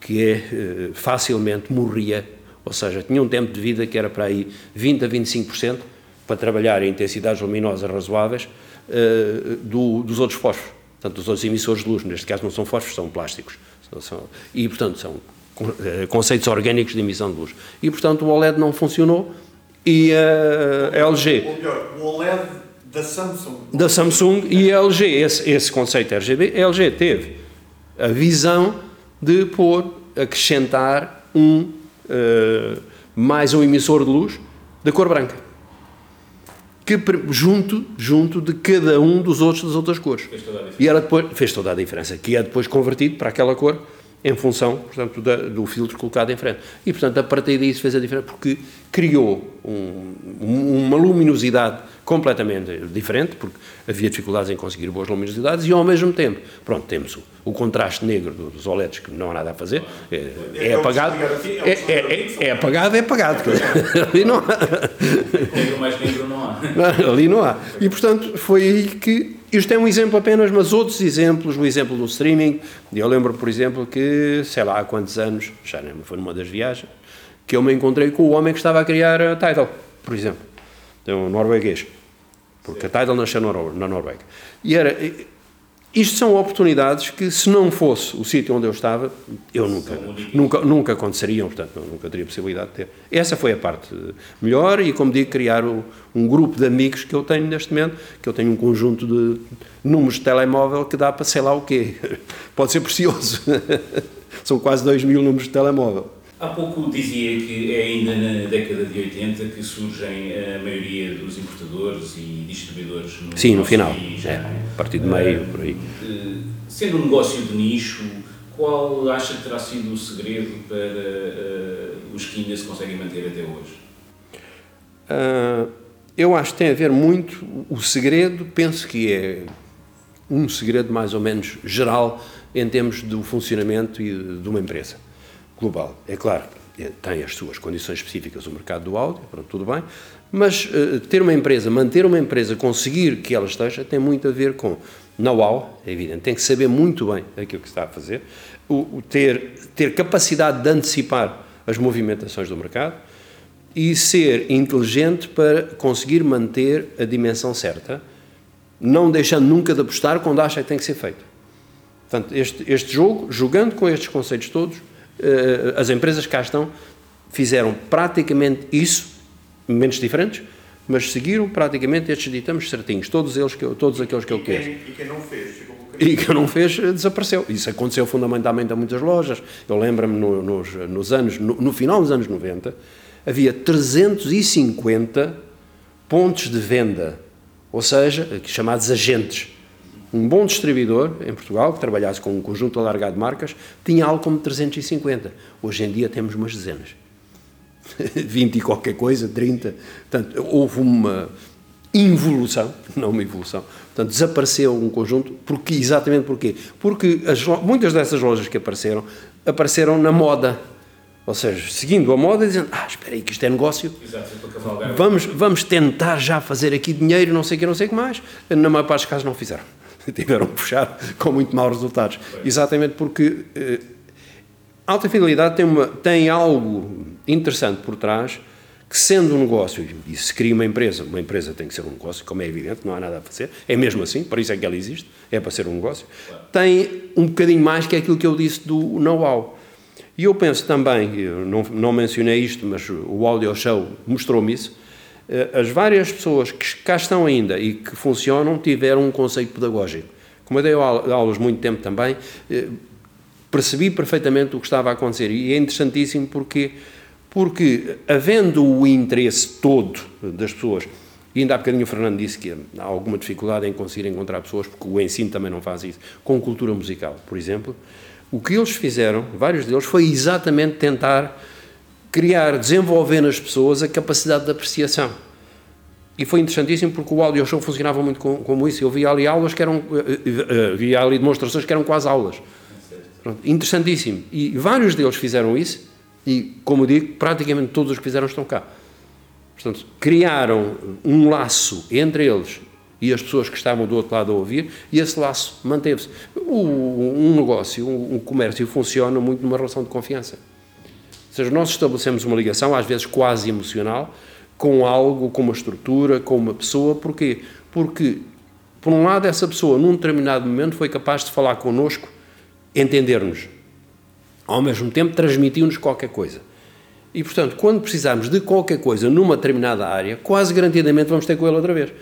que é, eh, facilmente morria, ou seja, tinha um tempo de vida que era para aí 20 a 25% para trabalhar em intensidades luminosas razoáveis uh, do, dos outros fósforos, portanto, dos outros emissores de luz, neste caso não são fósforos, são plásticos, são, são, e portanto são uh, conceitos orgânicos de emissão de luz. E portanto o OLED não funcionou e a LG... Ou melhor, o OLED da Samsung. Da Samsung e a LG, esse, esse conceito RGB, a LG teve a visão de pôr, acrescentar um, uh, mais um emissor de luz da cor branca. Que, junto, junto de cada um dos outros das outras cores. Fez toda a e era depois, fez toda a diferença, que é depois convertido para aquela cor em função, portanto, da, do filtro colocado em frente. E, portanto, a partir daí se fez a diferença, porque criou um, uma luminosidade completamente diferente, porque havia dificuldades em conseguir boas luminosidades, e ao mesmo tempo, pronto, temos o, o contraste negro dos OLEDs, que não há nada a fazer, é, é, é apagado, é, é, é, é, apagado, é apagado, ali não há. Negro mais negro não há. ali não há. E, portanto, foi aí que isto é um exemplo apenas, mas outros exemplos, o exemplo do streaming, eu lembro, por exemplo, que, sei lá, há quantos anos, já não foi numa das viagens, que eu me encontrei com o homem que estava a criar a Tidal, por exemplo, um norueguês, porque a Tidal nasceu na Noruega. E era, isto são oportunidades que, se não fosse o sítio onde eu estava, eu nunca, nunca, nunca aconteceriam, portanto, nunca teria possibilidade de ter. Essa foi a parte melhor e, como digo, criar o, um grupo de amigos que eu tenho neste momento, que eu tenho um conjunto de números de telemóvel que dá para sei lá o quê. Pode ser precioso. São quase 2 mil números de telemóvel. Há pouco dizia que é ainda na década de 80 que surgem a maioria dos importadores e distribuidores no Sim, no final, país, é, a partir de meio, por aí. Eh, sendo um negócio de nicho, qual acha que terá sido o segredo para uh, os que ainda se conseguem manter até hoje? Uh, eu acho que tem a ver muito, o segredo, penso que é um segredo mais ou menos geral em termos do funcionamento de uma empresa global. É claro, tem as suas condições específicas o mercado do áudio, pronto, tudo bem, mas uh, ter uma empresa, manter uma empresa, conseguir que ela esteja, tem muito a ver com know-how, é evidente, tem que saber muito bem aquilo que está a fazer, o, o ter, ter capacidade de antecipar as movimentações do mercado e ser inteligente para conseguir manter a dimensão certa, não deixando nunca de apostar quando acha que tem que ser feito. Portanto, este, este jogo, jogando com estes conceitos todos, as empresas que cá estão fizeram praticamente isso, momentos diferentes, mas seguiram praticamente estes ditames certinhos, todos eles, que todos aqueles que eu quero. E quem não fez, ficou e que não fez, desapareceu. Isso aconteceu fundamentalmente a muitas lojas. Eu lembro-me no, nos, nos, anos, no, no, final dos anos 90, havia 350 pontos de venda, ou seja, chamados agentes um bom distribuidor em Portugal, que trabalhasse com um conjunto alargado de marcas, tinha algo como 350. Hoje em dia temos umas dezenas. 20 e qualquer coisa, 30. Portanto, houve uma involução, não uma evolução. Portanto, desapareceu um conjunto, porque, exatamente porquê? Porque as, muitas dessas lojas que apareceram, apareceram na moda. Ou seja, seguindo a moda, dizendo, ah, espera aí que isto é negócio, Exato, vamos, vamos tentar já fazer aqui dinheiro, não sei o que, não sei o que mais. Na maior parte dos casos não fizeram. tiveram puxar com muito maus resultados. Exatamente porque eh, alta fidelidade tem, uma, tem algo interessante por trás que sendo um negócio, e se cria uma empresa, uma empresa tem que ser um negócio, como é evidente, não há nada a fazer, é mesmo assim, por isso é que ela existe, é para ser um negócio, tem um bocadinho mais que aquilo que eu disse do know-how. E eu penso também, eu não, não mencionei isto, mas o Audio Show mostrou-me isso, as várias pessoas que cá estão ainda e que funcionam tiveram um conceito pedagógico. Como eu dei aulas muito tempo também, eh, percebi perfeitamente o que estava a acontecer e é interessantíssimo porque porque havendo o interesse todo das pessoas e ainda há bocadinho o Fernando disse que há alguma dificuldade em conseguir encontrar pessoas, porque o ensino também não faz isso, com cultura musical, por exemplo. O que eles fizeram, vários deles, foi exatamente tentar criar, desenvolver nas pessoas a capacidade de apreciação. E foi interessantíssimo porque o audio show funcionava muito com, como isso. Eu via ali aulas que eram, uh, uh, via ali demonstrações que eram quase aulas. Pronto, interessantíssimo. E vários deles fizeram isso e, como digo, praticamente todos os que fizeram estão cá. Portanto, criaram um laço entre eles e as pessoas que estavam do outro lado a ouvir, e esse laço manteve-se. Um negócio, um comércio funciona muito numa relação de confiança. Ou seja, nós estabelecemos uma ligação, às vezes quase emocional, com algo, com uma estrutura, com uma pessoa. Porquê? Porque, por um lado, essa pessoa, num determinado momento, foi capaz de falar connosco, entender-nos. Ao mesmo tempo, transmitiu-nos qualquer coisa. E, portanto, quando precisarmos de qualquer coisa numa determinada área, quase garantidamente vamos ter com ele outra vez.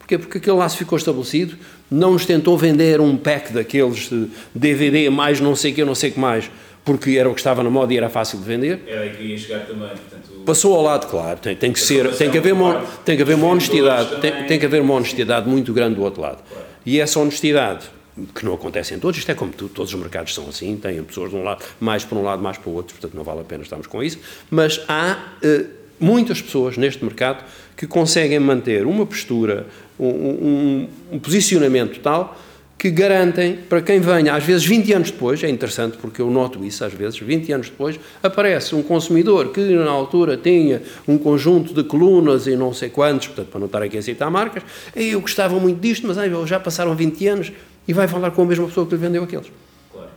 Porquê? Porque aquele laço ficou estabelecido, não nos tentou vender um pack daqueles DVD mais não sei o que, não sei o que mais, porque era o que estava na moda e era fácil de vender. Era aí que ia chegar também. Portanto, Passou ao lado, claro, tem, tem que ser, tem que haver uma, tem que haver uma honestidade, tem, tem que haver uma honestidade muito grande do outro lado. E essa honestidade que não acontece em todos, isto é como tudo, todos os mercados são assim, têm pessoas de um lado, mais para um lado, mais para o outro, portanto não vale a pena estarmos com isso, mas há uh, muitas pessoas neste mercado que conseguem manter uma postura, um, um, um, posicionamento tal que garantem para quem venha, às vezes 20 anos depois, é interessante porque eu noto isso às vezes, 20 anos depois, aparece um consumidor que na altura tinha um conjunto de colunas e não sei quantos, portanto para não estar aqui a citar marcas, e eu gostava muito disto, mas ai, já passaram 20 anos, e vai falar com a mesma pessoa que lhe vendeu aqueles. Claro.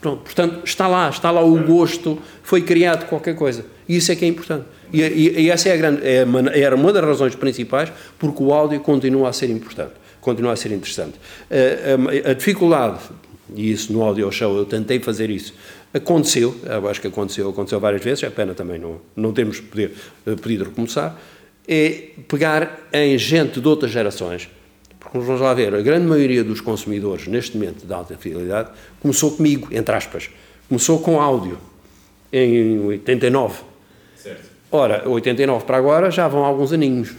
Pronto, portanto, está lá, está lá o gosto, foi criado qualquer coisa. E isso é que é importante. E, e, e essa é a grande, é era uma das razões principais porque o áudio continua a ser importante, continua a ser interessante. A, a, dificuldade, e isso no audio show eu tentei fazer isso, aconteceu, eu acho que aconteceu, aconteceu várias vezes, é pena também não, não termos poder, eh, podido recomeçar, é pegar em gente de outras gerações, porque vamos lá ver, a grande maioria dos consumidores, neste momento, de alta fidelidade, começou comigo, entre aspas. Começou com áudio, em 89. Certo. Ora, 89 para agora já vão alguns aninhos.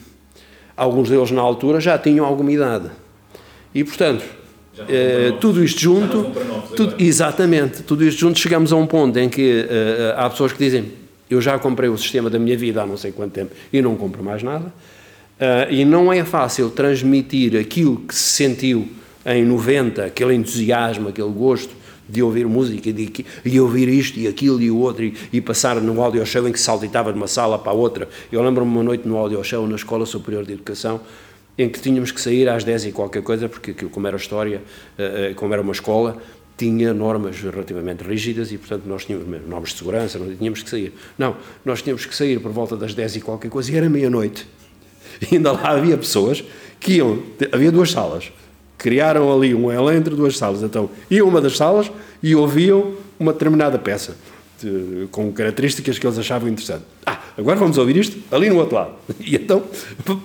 Alguns deles, na altura, já tinham alguma idade. E, portanto, eh, tudo isto junto, tudo, exatamente, tudo isto junto, chegamos a um ponto em que eh, há pessoas que dizem eu já comprei o sistema da minha vida há não sei quanto tempo e não compro mais nada. Uh, e não é fácil transmitir aquilo que se sentiu em 90, aquele entusiasmo, aquele gosto de ouvir música de, e ouvir isto e aquilo e o outro e, e passar no audio show em que saltitava de uma sala para a outra. Eu lembro-me uma noite no audio show na Escola Superior de Educação em que tínhamos que sair às 10 e qualquer coisa, porque aquilo, como era história, uh, como era uma escola, tinha normas relativamente rígidas e, portanto, nós tínhamos normas de segurança, não tínhamos que sair. Não, nós tínhamos que sair por volta das 10 e qualquer coisa e era meia-noite. E ainda lá havia pessoas que iam, havia duas salas, criaram ali um L entre duas salas, então iam uma das salas e ouviam uma determinada peça, de, com características que eles achavam interessantes. Ah, agora vamos ouvir isto ali no outro lado. E então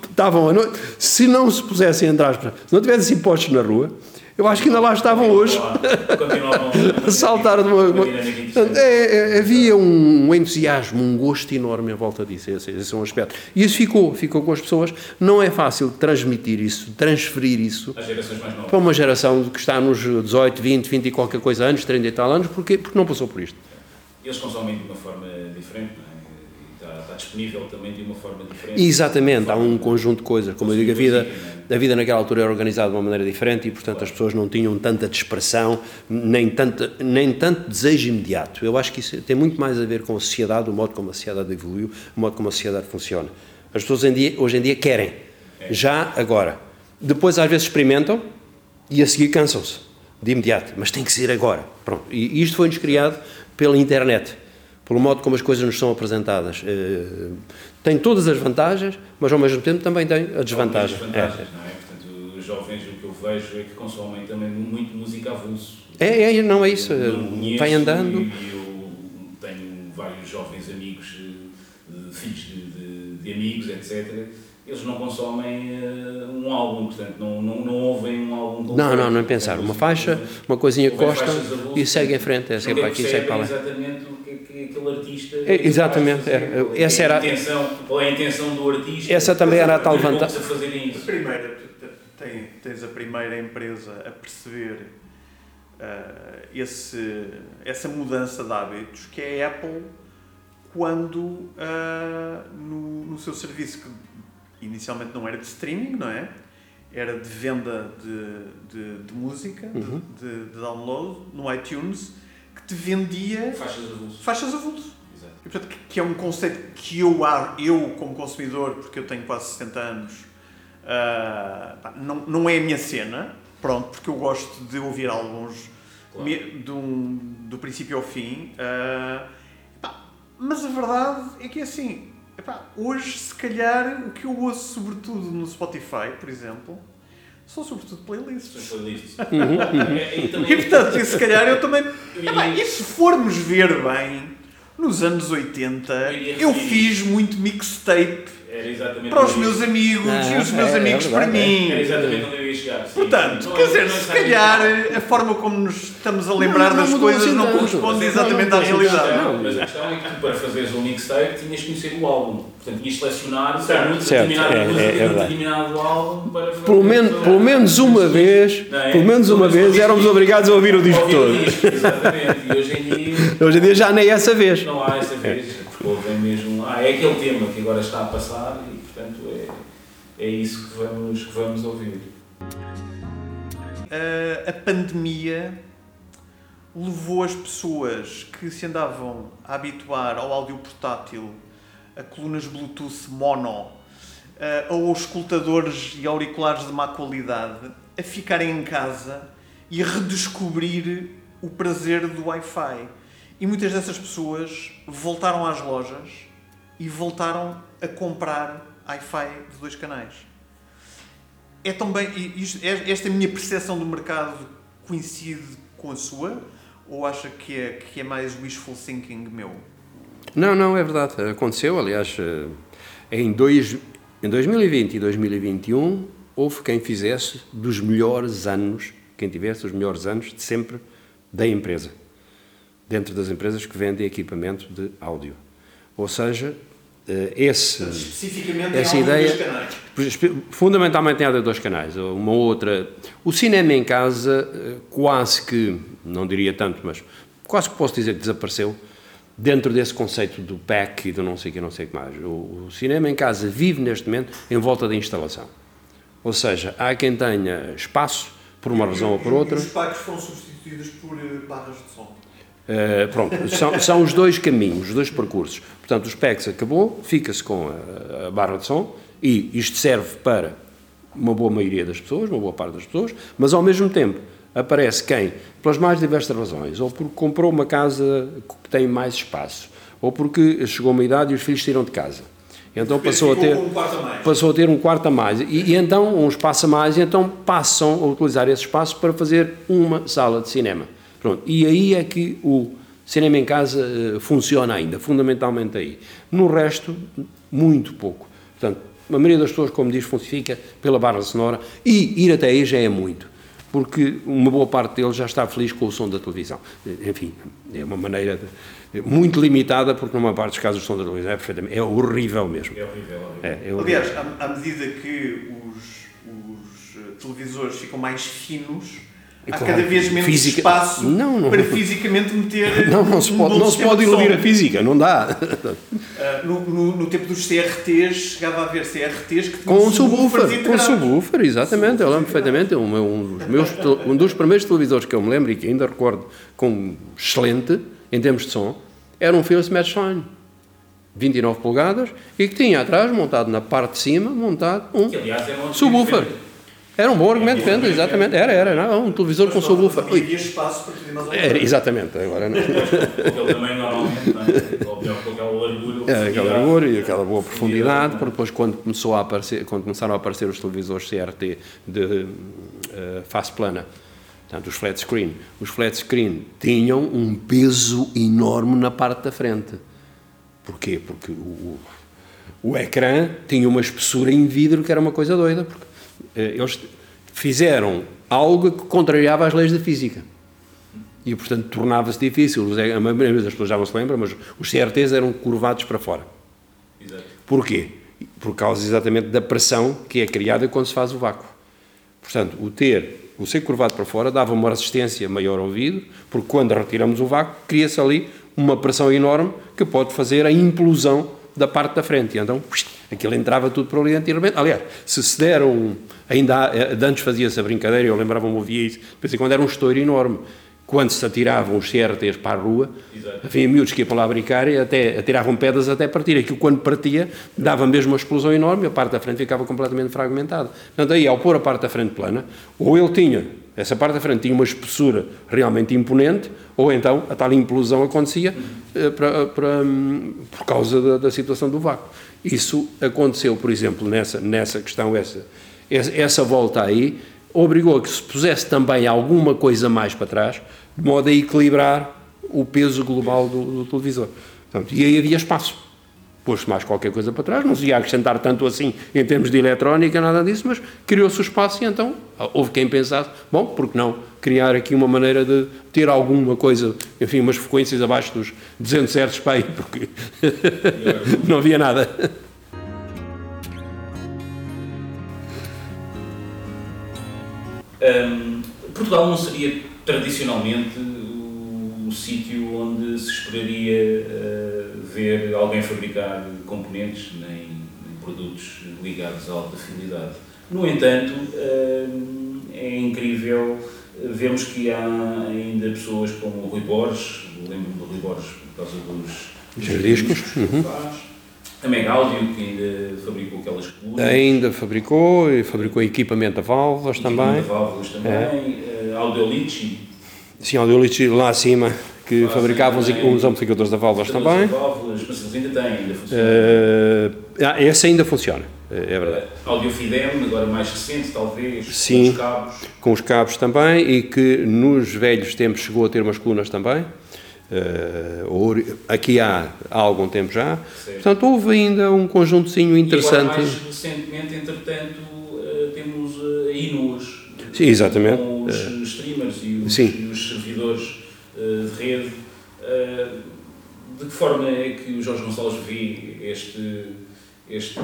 estavam à noite, se não se pusessem, entre aspas, se não tivessem postos na rua, eu acho que ainda lá estavam hoje. a saltar de uma. uma é, é, havia um entusiasmo, um gosto enorme em volta disso. Esse, esse é um aspecto. E isso ficou, ficou com as pessoas. Não é fácil transmitir isso, transferir isso para uma geração que está nos 18, 20, 20 e qualquer coisa anos, 30 e tal anos, porque, porque não passou por isto. Eles consomem de uma forma diferente, não é? Disponível também de uma forma diferente. Exatamente, há um conjunto de coisas. Como eu digo, a vida, a vida naquela altura era organizada de uma maneira diferente e, portanto, as pessoas não tinham tanta dispersão, nem, tanta, nem tanto desejo imediato. Eu acho que isso tem muito mais a ver com a sociedade, o modo como a sociedade evoluiu, o modo como a sociedade funciona. As pessoas hoje em dia, hoje em dia querem, é. já agora. Depois, às vezes, experimentam e a seguir cansam-se de imediato, mas tem que ser agora. Pronto. E isto foi-nos criado pela internet pelo modo como as coisas nos são apresentadas. Eh, tem todas as vantagens, mas ao mesmo tempo também tem a desvantagem. Desvantagens, é. não é? Portanto, os jovens, o que eu vejo é que consomem também muito música avulso. É, é, não é isso. Conheço, Vai andando. E eu tenho vários jovens amigos, eh, filhos de, de, de amigos, etc eles não consomem uh, um álbum, portanto, não, não, não ouvem um álbum completo. Não, não, não pensar. Uma faixa, uma coisinha que gostam e segue em frente. É sempre aqui, segue para lá. exatamente o aquele artista. É, exatamente. É, essa era. A intenção, qual é a intenção do artista? Essa também era a tal vantagem. Primeiro, tens a primeira empresa a perceber uh, esse, essa mudança de hábitos, que é a Apple, quando uh, no, no seu serviço que inicialmente não era de streaming, não é? Era de venda de, de, de música, uhum. de, de, download no iTunes, te vendia faixas avulso. Faixas avulso. Exato. E, portanto, que é um conceito que eu, eu, como consumidor, porque eu tenho quase 60 anos, Uh, não, não é a minha cena, pronto, porque eu gosto de ouvir álbuns Claro. um- do princípio ao fim. uh, mas a verdade é que é assim, epá, hoje se calhar o que eu ouço sobretudo no Spotify, por exemplo, são sobretudo playlists. É, e também- E portanto, e se calhar eu também. Epá, iria- e se formos ver bem, nos anos 80 Eu eu referir fiz muito mixtape para os meus amigos Ah, e os meus é, é amigos para é. mim. Era exatamente onde eu ia chegar. sim. Portanto, Não quer é- dizer, é se calhar igual. a forma como nos estamos a lembrar Não, não das coisas assim não corresponde Não, exatamente não à realidade. Não, mas a questão é que tu, para fazeres um mixtape, tinhas que conhecer o álbum. Portanto, tinhas selecionar Certo. muito Certo, determinada é, música é, é um determinado álbum para fazer. Pelo, menos pelo menos uma vez, é? pelo menos uma vez éramos obrigados a ouvir o disco todo. Exatamente. E hoje em dia Hoje em dia já nem é essa vez. não há essa vez. Porque ouvem mesmo. Ah, é aquele tema que agora está a passar e, portanto, é, é isso que vamos, que vamos ouvir. Uh, a pandemia levou as pessoas que se andavam a habituar ao áudio portátil, a colunas Bluetooth mono, uh, ou aos escutadores e auriculares de má qualidade, a ficarem em casa e a redescobrir o prazer do Wi-Fi. E muitas dessas pessoas voltaram às lojas e voltaram a comprar Wi-Fi de dois canais. É também, é- esta minha percepção do mercado coincide com a sua? Ou acha que é, que é mais wishful thinking meu? Não, não, é verdade. Aconteceu, aliás, eh, em, dois, em 2020 e 2021 houve quem fizesse dos melhores anos, quem tivesse os melhores anos de sempre da empresa, dentro das empresas que vendem equipamento de áudio. Ou seja, eh, esse, Essa ideia- dos canais. Fundamentalmente em dois canais. Uma outra. O cinema em casa, eh, quase que, não diria tanto, mas quase que posso dizer que desapareceu dentro desse conceito do pack e do não sei o que, não sei o que mais. O, o cinema em casa vive neste momento em volta da instalação. Ou seja, há quem tenha espaço, por uma razão ou por outra. Os pacos foram substituídos por eh, barras de som. Uh, pronto, são, são os dois caminhos, os dois percursos. Portanto, os PECs acabou, fica-se com a, a barra de som e isto serve para uma boa maioria das pessoas, uma boa parte das pessoas, mas ao mesmo tempo aparece quem, pelas mais diversas razões, ou porque comprou uma casa que tem mais espaço, ou porque chegou a uma idade e os filhos saíram de casa. Então passou a ter um quarto a mais. passou a ter um quarto a mais. E, e então, um espaço a mais, e então passam a utilizar esse espaço para fazer uma sala de cinema. Pronto. E aí é que o cinema em casa eh, funciona ainda, fundamentalmente aí. No resto, muito pouco. Portanto, a maioria das pessoas, como diz, funciona pela barra sonora e ir até aí já é muito. Porque uma boa parte deles já está feliz com o som da televisão. Enfim, é uma maneira de- muito limitada, porque numa parte dos casos o som da televisão é perfeitamente, é horrível mesmo. É horrível. É, é horrível. Aliás, à, à medida que os, os, eh, televisores ficam mais finos, há Claro, cada vez menos física- espaço Não, não. para fisicamente meter. Não, não se um pode, bom não se pode de iludir a física, não dá. Ah, no, no, no tempo dos CRTs, chegava a haver CRTs que tinham Com um subwoofer, com um subwoofer, exatamente, eu lembro perfeitamente. Um, um dos meus, um dos primeiros televisores que eu me lembro e que ainda recordo como excelente, em termos de som, era um Philips Matchline. 29 polegadas e que tinha atrás, montado na parte de cima, montado um Que, aliás, um subwoofer. Era um bom argumento de venda, exatamente. Era, era, não, um televisor com não Ui, havia espaço para e mais alguma Era, exatamente, agora não. Aquele também normalmente, não é? Com aquela largura. É, largura e aquela boa profundidade, é? porque depois quando, começou a aparecer, quando começaram a aparecer os televisores CRT de eh, face plana, portanto os flat screen, os flat screen tinham um peso enorme na parte da frente. Porquê? Porque o, o ecrã tinha uma espessura em vidro que era uma coisa doida, porque eles fizeram algo que contrariava as leis da física. E, portanto, tornava-se difícil. Os- A maioria das pessoas já não se lembra, mas os CRTs eram curvados para fora. Exato. Porquê? Por causa exatamente da pressão que é criada quando se faz o vácuo. Portanto, o ter, o ser curvado para fora dava uma resistência maior ao vidro, porque quando retiramos o vácuo, cria-se ali uma pressão enorme que pode fazer a implosão da parte da frente. E então, aquilo entrava tudo para ali dentro e de repente- Aliás, se se deram, ainda há- eh, antes fazia-se a brincadeira, eu lembrava-me, ouvia isso, quando era um estouro enorme. Quando se atiravam os CRTs para a rua, Exato. Havia miúdos que iam para lá brincar e até atiravam pedras até partir. Aquilo, quando partia, dava mesmo uma explosão enorme e a parte da frente ficava completamente fragmentada. Portanto, aí, ao pôr a parte da frente plana, ou ele tinha, essa parte da frente tinha uma espessura realmente imponente, ou então a tal implosão acontecia eh, hum, por causa da, da, situação do vácuo. Isso aconteceu, por exemplo, nessa, nessa questão, essa, essa volta aí, obrigou a que se pusesse também alguma coisa mais para trás, de modo a equilibrar o peso global do, do televisor. Portanto, e aí havia espaço. Pôs-se mais qualquer coisa para trás, não se ia acrescentar tanto assim em termos de eletrónica, nada disso, mas criou-se o espaço e então houve quem pensasse, bom, porque não criar aqui uma maneira de ter alguma coisa, enfim, umas frequências abaixo dos 200 Hz para aí, porque não havia nada. Um, Portugal não seria tradicionalmente o sítio onde se esperaria uh, ver alguém fabricar componentes nem, nem, produtos ligados à alta fidelidade. No entanto, uh, é incrível vermos que há ainda pessoas como o Rui Borges, lembro-me do Rui Borges por causa dos, dos discos, uhum. a Mega Audio, que ainda fabricou aquelas colunas. Ainda fabricou, e fabricou equipamento a válvulas também. Equipamento a válvulas também, é. uh, Audiolici, Sim, Audiolith lá acima, que ah, fabricavam os, uns amplificadores da válvulas também. Válvulas, mas ainda têm, ainda funciona. Uh, esse ainda funciona, é verdade. Uh, Audiofidem, agora mais recente, talvez, Sim, com os cabos. Com os cabos também, e que nos velhos tempos chegou a ter umas colunas também. Uh, aqui há, há algum tempo já. Certo. Portanto, houve ainda um conjuntozinho interessante. E mais recentemente, entretanto, uh, temos uh, Inus. Sim, exatamente. Com os streamers e os, e os servidores de rede. Uh, de que forma é que o Jorge Gonçalves vê este, este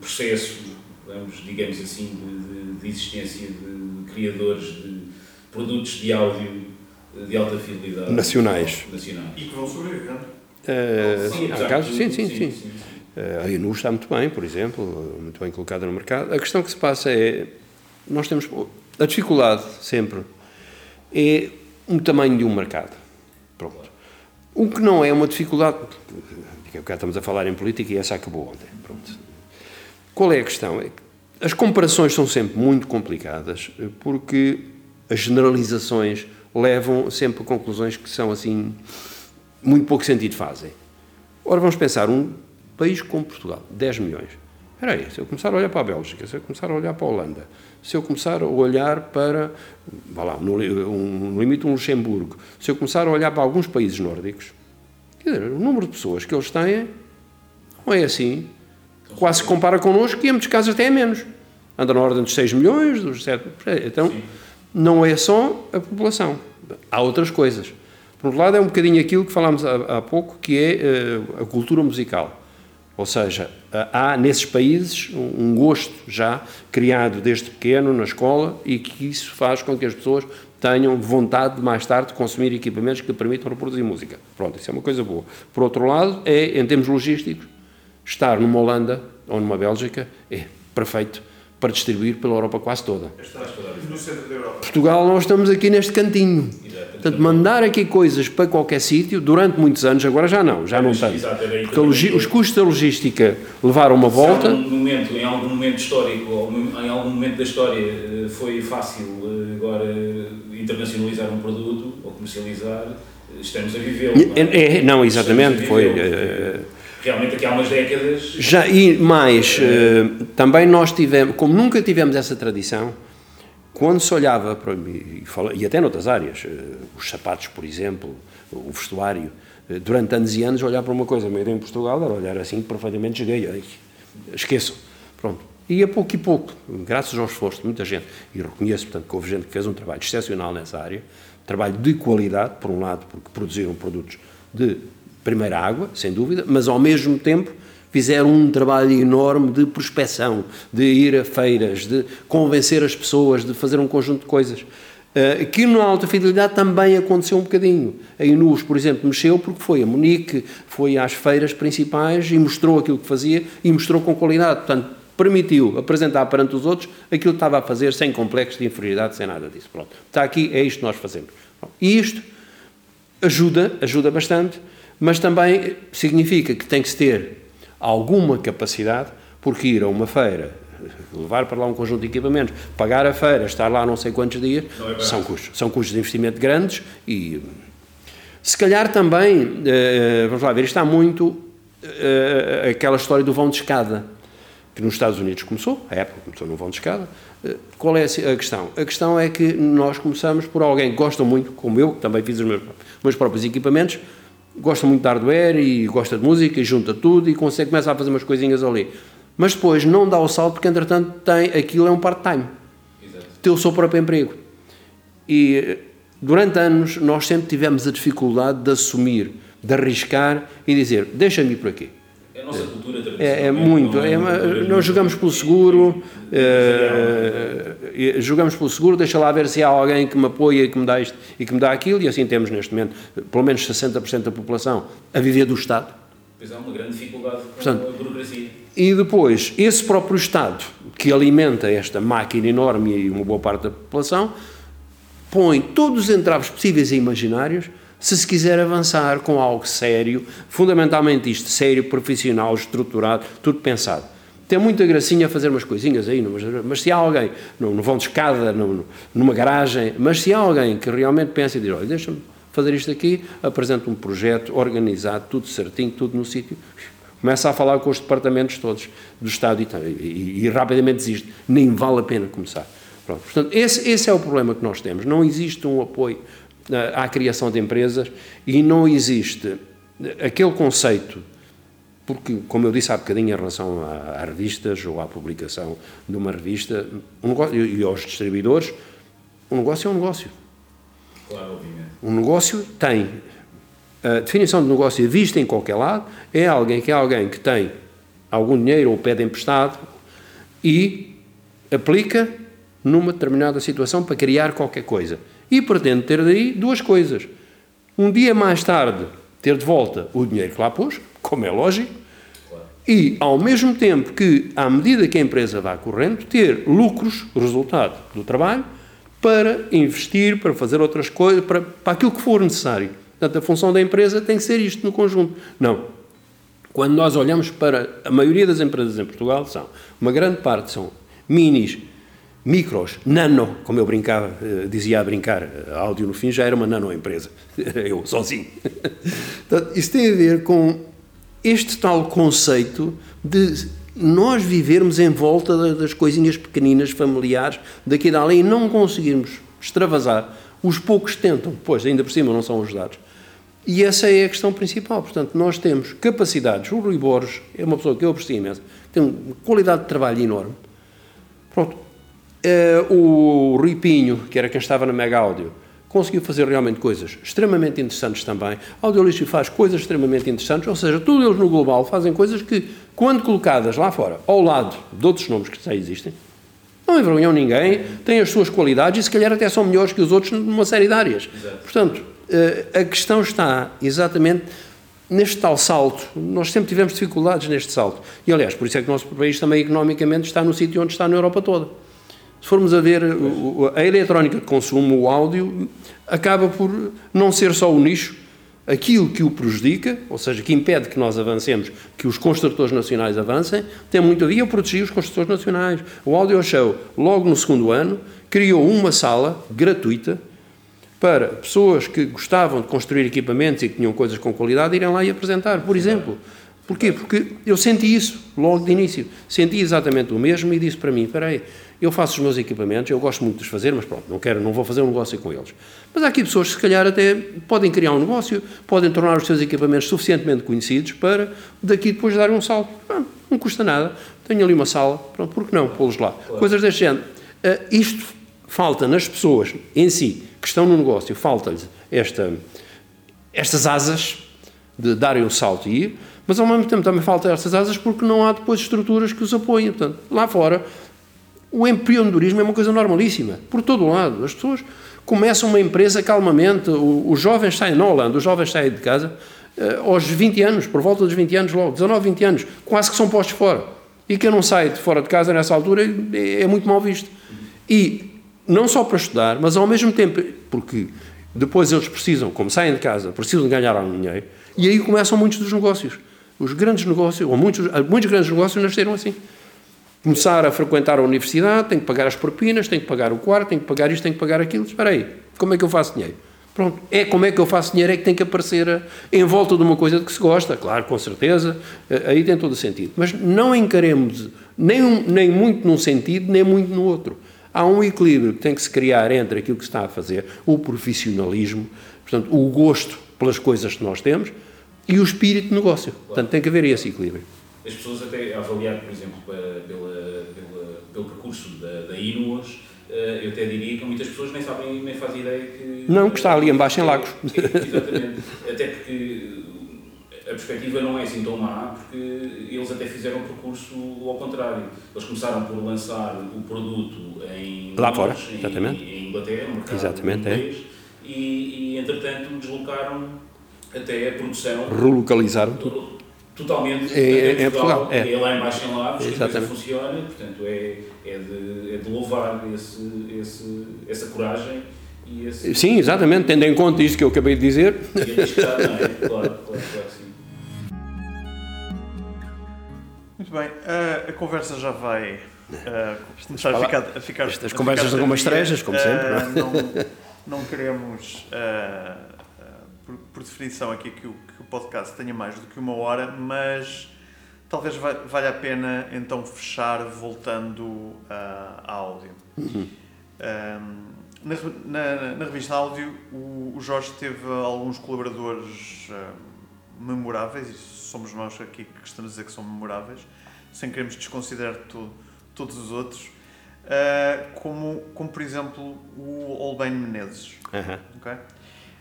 processo, vamos, digamos assim, de, de, de existência de criadores de produtos de áudio de alta fidelidade nacionais? nacionais. E que vão sobreviver. Uh, sim, há casos, sim, sim, sim. sim. sim. A INU está muito bem, por exemplo, muito bem colocada no mercado. A questão que se passa é, nós temos, a dificuldade sempre é um tamanho de um mercado. Pronto. O que não é uma dificuldade, cá estamos a falar em política e essa acabou ontem. Pronto. Qual é a questão? É as comparações são sempre muito complicadas porque as generalizações levam sempre a conclusões que são assim muito pouco sentido fazem. Ora, vamos pensar, um país como Portugal, 10 milhões. Espera aí, se eu começar a olhar para a Bélgica, se eu começar a olhar para a Holanda, se eu começar a olhar para, vá lá, no, um, no limite um Luxemburgo, se eu começar a olhar para alguns países nórdicos, quer dizer, o número de pessoas que eles têm não é assim. Quase se compara connosco e em muitos casos até é menos. Anda na ordem dos 6 milhões, dos 7. Então, Sim. não é só a população. Há outras coisas. Por outro lado, é um bocadinho aquilo que falámos há, há pouco, que é uh, a cultura musical. Ou seja, há nesses países um gosto já criado desde pequeno na escola e que isso faz com que as pessoas tenham vontade de mais tarde consumir equipamentos que permitam reproduzir música. Pronto, isso é uma coisa boa. Por outro lado, é, em termos logísticos, estar numa Holanda ou numa Bélgica é perfeito para distribuir pela Europa quase toda. Portugal, nós estamos aqui neste cantinho. Portanto, mandar aqui coisas para qualquer sítio, durante muitos anos, agora já não, já não tanto. Porque os custos da logística levaram uma volta. Em algum momento, em algum momento histórico, em algum momento da história, eh, foi fácil eh, agora internacionalizar um produto ou comercializar, eh, estamos a vivê-lo. Não, é? é, não, exatamente, foi. Realmente aqui há umas décadas. Já, e mais, também nós tivemos, como nunca tivemos essa tradição, quando se olhava para e, e até noutras áreas, eh, os sapatos, por exemplo, o vestuário, eh, durante anos e anos olhar para uma coisa meio em Portugal era olhar assim perfeitamente cheguei, esqueço, pronto. E a pouco e pouco, graças ao esforço de muita gente, e reconheço, portanto, que houve gente que fez um trabalho excepcional nessa área, trabalho de qualidade, por um lado, porque produziram produtos de primeira água, sem dúvida, mas ao mesmo tempo fizeram um trabalho enorme de prospecção, de ir a feiras, de convencer as pessoas, de fazer um conjunto de coisas. Uh, que na alta fidelidade também aconteceu um bocadinho. A Inus, por exemplo, mexeu porque foi a Munique, foi às feiras principais e mostrou aquilo que fazia e mostrou com qualidade. Portanto, permitiu apresentar perante os outros aquilo que estava a fazer sem complexo de inferioridade, sem nada disso. Pronto. Está aqui, é isto que nós fazemos. E isto ajuda, ajuda bastante, mas também significa que tem que se ter alguma capacidade, porque ir a uma feira, levar para lá um conjunto de equipamentos, pagar a feira, estar lá não sei quantos dias, é são custos, são custos de investimento grandes e se calhar também, eh, vamos lá ver, está muito eh, aquela história do vão de escada, que nos Estados Unidos começou, a época começou no vão de escada. Eh, qual é a questão? A questão é que nós começamos por alguém que gosta muito, como eu, que também fiz os meus, meus próprios equipamentos, gosta muito de hardware e gosta de música e junta tudo e consegue começar a fazer umas coisinhas ali. Mas depois não dá o salto porque, entretanto, tem, aquilo é um part-time. Tem o seu próprio emprego. E durante anos nós sempre tivemos a dificuldade de assumir, de arriscar e dizer: deixa-me ir por aqui. É a nossa cultura é, é muito. É, nós jogamos pelo seguro, é, jogamos pelo seguro, deixa lá ver se há alguém que me apoia e que me dá isto e que me dá aquilo, e assim temos neste momento pelo menos 60% da população a viver do Estado. Pois há uma grande dificuldade Portanto, com a burocracia. E depois, esse próprio Estado que alimenta esta máquina enorme e uma boa parte da população põe todos os entraves possíveis e imaginários se se quiser avançar com algo sério, fundamentalmente isto, sério, profissional, estruturado, tudo pensado. Tem muita gracinha fazer umas coisinhas aí, mas, se há alguém, não, não vão de escada, não, numa garagem, mas se há alguém que realmente pensa e diz, olha, deixa-me fazer isto aqui, apresenta um projeto organizado, tudo certinho, tudo no sítio, começa a falar com os departamentos todos do Estado e, e, e rapidamente desiste, nem vale a pena começar. Pronto. Portanto, esse, esse é o problema que nós temos, não existe um apoio à criação de empresas e não existe aquele conceito, porque, como eu disse há bocadinho em relação a, a revistas ou à publicação de uma revista um negócio, e aos distribuidores, um negócio é um negócio. Claro. Um negócio tem a definição de negócio vista em qualquer lado é alguém que é alguém que tem algum dinheiro ou pede emprestado e aplica numa determinada situação para criar qualquer coisa e pretende ter daí duas coisas. Um dia mais tarde, ter de volta o dinheiro que lá pôs, como é lógico, e, ao mesmo tempo que, à medida que a empresa vá correndo, ter lucros, resultado do trabalho, para investir, para fazer outras coisas, para, para aquilo que for necessário. Portanto, a função da empresa tem que ser isto no conjunto. Não. Quando nós olhamos para a maioria das empresas em Portugal, são, uma grande parte são minis, micros, nano, como eu brincava, eh, dizia a brincar, a áudio no fim já era uma nano empresa, eu sozinho. Isso tem a ver com este tal conceito de nós vivermos em volta das coisinhas pequeninas, familiares, daqui e dali, e não conseguirmos extravasar. Os poucos tentam, pois ainda por cima não são ajudados. E essa é a questão principal. Portanto, nós temos capacidades. O Rui Borges é uma pessoa que eu aprecio imenso, tem uma qualidade de trabalho enorme. Pronto, Uh, o Rui Pinho, que era quem estava na Mega Áudio, conseguiu fazer realmente coisas extremamente interessantes também. A Audiolixo faz coisas extremamente interessantes, ou seja, todos eles no global fazem coisas que, quando colocadas lá fora, ao lado de outros nomes que já existem, não envergonham ninguém, têm as suas qualidades e se calhar até são melhores que os outros numa série de áreas. Exato. Portanto, uh, a questão está exatamente neste tal salto. Nós sempre tivemos dificuldades neste salto. E, aliás, por isso é que o nosso país também economicamente está no sítio onde está na Europa toda. Se formos a ver a eletrónica de consumo, o áudio, acaba por não ser só o nicho, aquilo que o prejudica, ou seja, que impede que nós avancemos, que os construtores nacionais avancem, tem muito a ver. Eu protegi os construtores nacionais. O Audio Show, logo no segundo ano, criou uma sala gratuita para pessoas que gostavam de construir equipamentos e que tinham coisas com qualidade irem lá e apresentar, por exemplo. Porquê? Porque eu senti isso logo de início. Senti exatamente o mesmo e disse para mim: espera aí, eu faço os meus equipamentos, eu gosto muito de os fazer, mas pronto, não quero, não vou fazer um negócio com eles. Mas há aqui pessoas que se calhar até podem criar um negócio, podem tornar os seus equipamentos suficientemente conhecidos para daqui depois dar um salto. Pronto, não custa nada. Tenho ali uma sala, pronto, por que não pô-los lá? Claro. Coisas deste género. Uh, isto falta nas pessoas em si, que estão no negócio, falta-lhes esta, estas asas de darem o salto e ir, mas ao mesmo tempo também falta estas asas porque não há depois estruturas que os apoiem. Portanto, lá fora, o empreendedorismo é uma coisa normalíssima, por todo o lado. As pessoas começam uma empresa calmamente, os jovens saem, na Holanda, os jovens saem de casa uh, aos 20 anos, por volta dos 20 anos logo, 19, 20 anos, quase que são postos fora. E quem não sai de fora de casa nessa altura é, é muito mal visto. E não só para estudar, mas ao mesmo tempo, porque Depois eles precisam, como saem de casa, precisam ganhar algum dinheiro, e aí começam muitos dos negócios. Os grandes negócios, ou muitos, muitos grandes negócios nasceram assim. Começar a frequentar a universidade, tem que pagar as propinas, tem que pagar o quarto, tem que pagar isto, tem que pagar aquilo. Espera aí, como é que eu faço dinheiro? Pronto, é como é que eu faço dinheiro, é que tem que aparecer a, em volta de uma coisa de que se gosta, claro, com certeza, aí tem todo o sentido. Mas não encaremos nem, um, nem muito num sentido, nem muito no outro. Há um equilíbrio que tem que se criar entre aquilo que se está a fazer, o profissionalismo, portanto, o gosto pelas coisas que nós temos e o espírito de negócio. Portanto, tem que haver esse equilíbrio. As pessoas até avaliar, por exemplo, percurso da, da Inuas, eh, eu até diria que muitas pessoas nem sabem, nem fazem ideia que... Não, que está ali embaixo em Lagos. exatamente. até porque a perspectiva não é assim tão má, porque eles até fizeram o percurso ao contrário. Eles começaram por lançar o produto em... Lá fora, exatamente. Em, em Inglaterra, no mercado exatamente, inglês, é. e, e, entretanto, deslocaram até a produção... Relocalizaram tudo totalmente é, é, Portugal. É. é lá embaixo em Lavos que a coisa funciona, portanto é, é, de, é de louvar esse, esse, essa coragem e esse... Sim, exatamente, tendo em conta isto que eu acabei de dizer. E arriscar, não é? Claro, claro, claro, sim. Muito bem, uh, a conversa já vai uh, começar a ficar, a ficar Estas a conversas são algumas trejas, como uh, sempre. Não, não queremos por, por, definição aqui que o, que o podcast tenha mais do que uma hora, mas talvez valha a pena então fechar voltando uh, a áudio. Uhum. Um, na, na, na, revista áudio, o, o, Jorge teve alguns colaboradores uh, memoráveis, e somos nós aqui que estamos a dizer que são memoráveis, sem queremos desconsiderar to, todos os outros, uh, como, como por exemplo o Olbane Menezes. Uhum. Okay?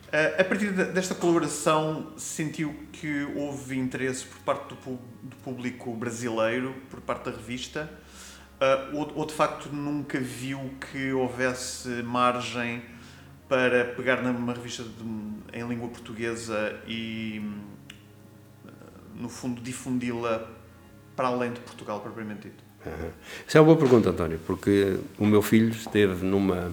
Uh, a partir desta colaboração, sentiu que houve interesse por parte do, público brasileiro, por parte da revista, uh, ou, de facto nunca viu que houvesse margem para pegar numa revista de, em língua portuguesa e, uh, no fundo, difundi-la para além de Portugal, propriamente dito? Uhum. Isso é uma boa pergunta, António, porque o meu filho esteve numa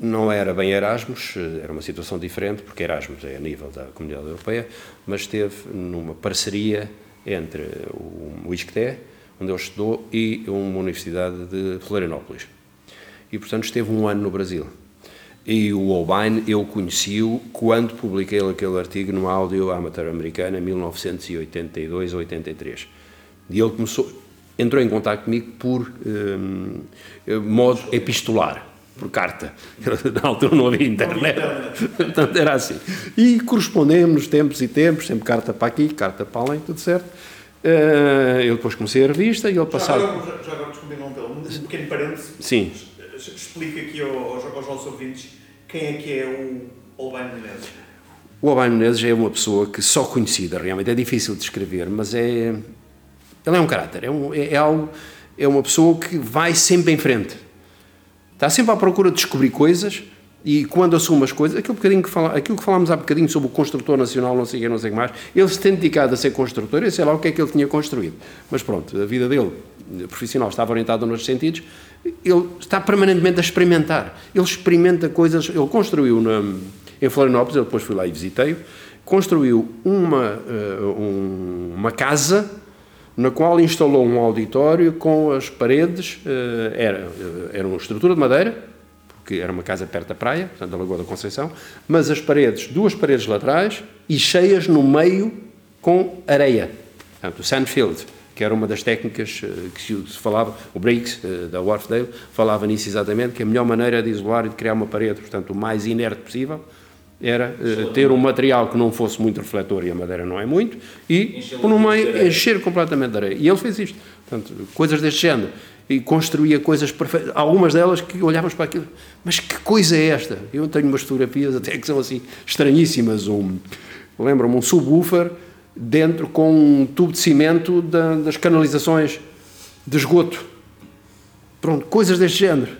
não era bem Erasmus, era uma situação diferente, porque Erasmus é a nível da Comunidade Europeia, mas esteve numa parceria entre o ISCTE, onde ele estudou, e uma universidade de Florianópolis. E, portanto, esteve um ano no Brasil. E o Holbein, eu conheci-o quando publiquei aquele artigo no Áudio Amateur Americana, em 1982 ou 83. E ele começou, entrou em contato comigo por um, modo epistolar por carta. Na altura não havia internet. Portanto, era assim. E correspondemos tempos e tempos, sempre carta para aqui, carta para além, tudo certo. Uh, eu depois comecei a revista e ele passava. Já agora, já agora um pequeno parênteses. Sim. Explica aqui aos, aos nossos ouvintes quem é que é o Albano Menezes. O Albano Menezes é uma pessoa que só conhecida, realmente é difícil de descrever, mas é. Ele é um caráter, é, um, é, é, algo, é uma pessoa que vai sempre em frente Está sempre à procura de descobrir coisas e quando assume as coisas, aquilo, bocadinho que fala, aquilo que falámos há bocadinho sobre o construtor nacional, não sei o que, não mais, ele se tem dedicado a ser construtor, eu sei lá o que é que ele tinha construído. Mas pronto, a vida dele, profissional, estava orientada nos sentidos, ele está permanentemente a experimentar. Ele experimenta coisas, ele construiu na, em Florianópolis, eu depois fui lá e visitei-o, construiu uma, uh, uma casa na qual instalou um auditório com as paredes, eh, era, eh, era uma estrutura de madeira, porque era uma casa perto da praia, portanto, da Lagoa da Conceição, mas as paredes, duas paredes laterais e cheias no meio com areia. Portanto, sandfield, que era uma das técnicas eh, que se falava, o Briggs, da Wharfdale, falava nisso exatamente, que a melhor maneira de isolar e de criar uma parede, portanto, o mais inerte possível, era uh, ter um material que não fosse muito refletor, e a madeira não é muito, e por no meio encher completamente de areia. E ele fez isto. Portanto, coisas deste género. E construía coisas perfeitas. Algumas delas que olhávamos para aquilo, mas que coisa é esta? Eu tenho umas fotografias até que são assim estranhíssimas. Um, Lembro-me, um subwoofer dentro com um tubo de cimento da, das canalizações de esgoto. Pronto, coisas deste género.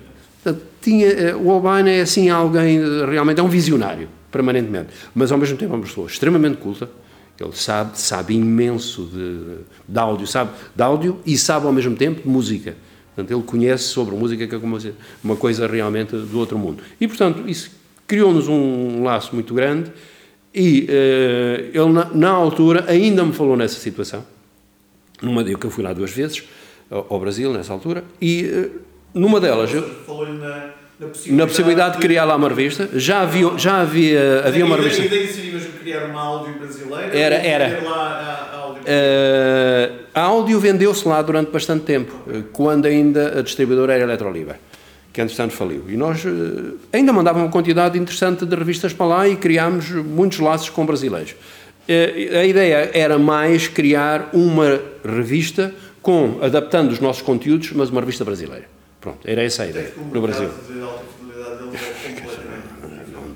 Portanto, tinha, eh, o Albina é assim alguém, realmente é um visionário permanentemente. Mas ao mesmo tempo é uma pessoa extremamente culta, ele sabe, sabe imenso de, de áudio, sabe de áudio e sabe ao mesmo tempo de música. Portanto, ele conhece sobre música que é uma, uma coisa realmente do outro mundo. E, portanto, isso criou-nos um laço muito grande e uh, ele, na, na, altura, ainda me falou nessa situação. Numa que eu fui lá duas vezes, ao, ao Brasil, nessa altura, e uh, numa delas. Falou-lhe na, na, possibilidade, na possibilidade de criar lá uma revista. Já havia, já havia, havia uma revista. A ideia seria mesmo criar uma áudio brasileira? Era, era. Lá a, a áudio, uh, a áudio vendeu-se lá durante bastante tempo, quando ainda a distribuidora era Eletroliber que entretanto faliu. E nós eh, ainda mandávamos uma quantidade interessante de revistas para lá e criámos muitos laços com brasileiros. Eh, a ideia era mais criar uma revista com, adaptando os nossos conteúdos, mas uma revista brasileira. Pronto, era essa a ideia no Brasil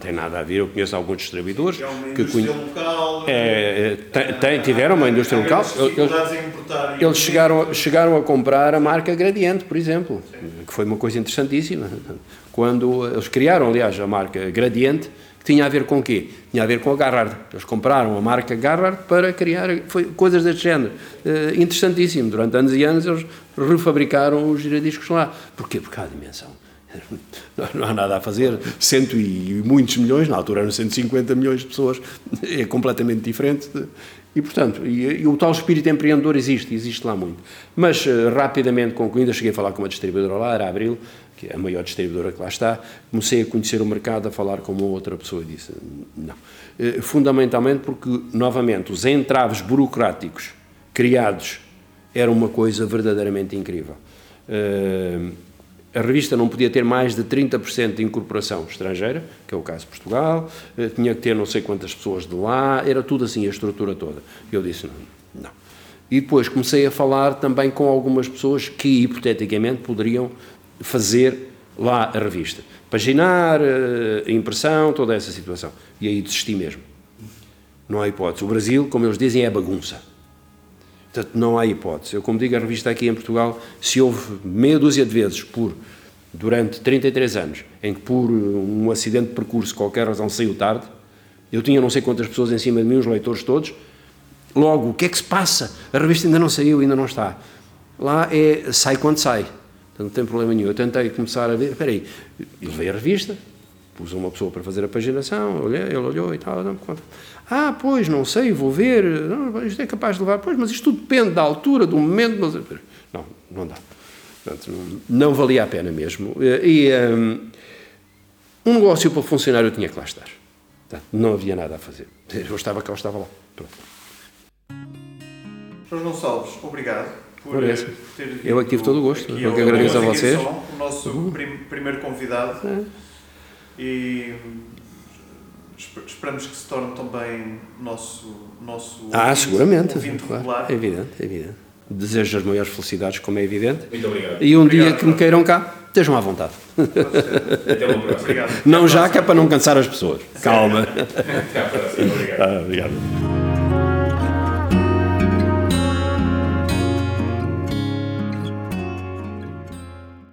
tem nada a ver. Eu conheço alguns distribuidores é uma que conhe... local, é, tem, tem, tiveram uma indústria local. Eles, eles chegaram, chegaram a comprar a marca Gradiente, por exemplo, Sim. que foi uma coisa interessantíssima. Quando eles criaram, aliás, a marca Gradiente, tinha a ver com o quê? Tinha a ver com a Garrard. Eles compraram a marca Garrard para criar foi, coisas deste género. Uh, interessantíssimo. Durante anos e anos eles refabricaram os giradiscos lá. Porquê? Porque há dimensão não há nada a fazer. Cento e muitos milhões, na altura eram 150 milhões de pessoas, é completamente diferente. E, portanto, e, e o tal espírito empreendedor existe, existe lá muito. Mas, uh, rapidamente, concluindo, cheguei a falar com uma distribuidora lá, era a Abril, que é a maior distribuidora que lá está, comecei a conhecer o mercado, a falar com uma outra pessoa e disse, não. Uh, fundamentalmente porque, novamente, os entraves burocráticos criados eram uma coisa verdadeiramente incrível. Uh, a revista não podia ter mais de 30% de incorporação estrangeira, que é o caso de Portugal, eh, tinha que ter não sei quantas pessoas de lá, era tudo assim, a estrutura toda. E eu disse, não, não. E depois comecei a falar também com algumas pessoas que, hipoteticamente, poderiam fazer lá a revista. Paginar, eh, impressão, toda essa situação. E aí desisti mesmo. Não há hipótese. O Brasil, como eles dizem, é bagunça. Portanto, não há hipótese. Eu, como digo, a revista aqui em Portugal, se houve meia dúzia de vezes por, durante 33 anos, em que por um acidente de percurso, qualquer razão, saiu tarde, eu tinha não sei quantas pessoas em cima de mim, os leitores todos, logo, o que é que se passa? A revista ainda não saiu, ainda não está. Lá é, sai quando sai. Então, não tem problema nenhum. Eu tentei começar a ver, espera aí, levei a revista, pus uma pessoa para fazer a paginação, olhei, ele olhou e tal, não me conta. Ah, pois, não sei, vou ver. Não, isto é capaz de levar. Pois, mas isto tudo depende da altura, do momento. Não, não dá. Portanto, não, não, valia a pena mesmo. E um, um negócio para funcionar eu tinha que lá estar. Portanto, não havia nada a fazer. Eu estava cá, eu estava lá. Pronto. Jorge Gonçalves, obrigado por, por ter vindo. Eu aqui tive todo o gosto. Eu que agradeço a vocês. o nosso uhum. prim, primeiro convidado. É. E esperamos que se torne também nosso, nosso ah, ouvinte, seguramente, ouvinte claro, é evidente, é evidente. Desejo as maiores felicidades, como é evidente. Muito obrigado. E um obrigado, dia que me queiram cá, estejam à vontade. Até uma próxima. Obrigado. Não já, que é para não cansar as pessoas. Calma. Até à próxima. Obrigado. Ah, obrigado.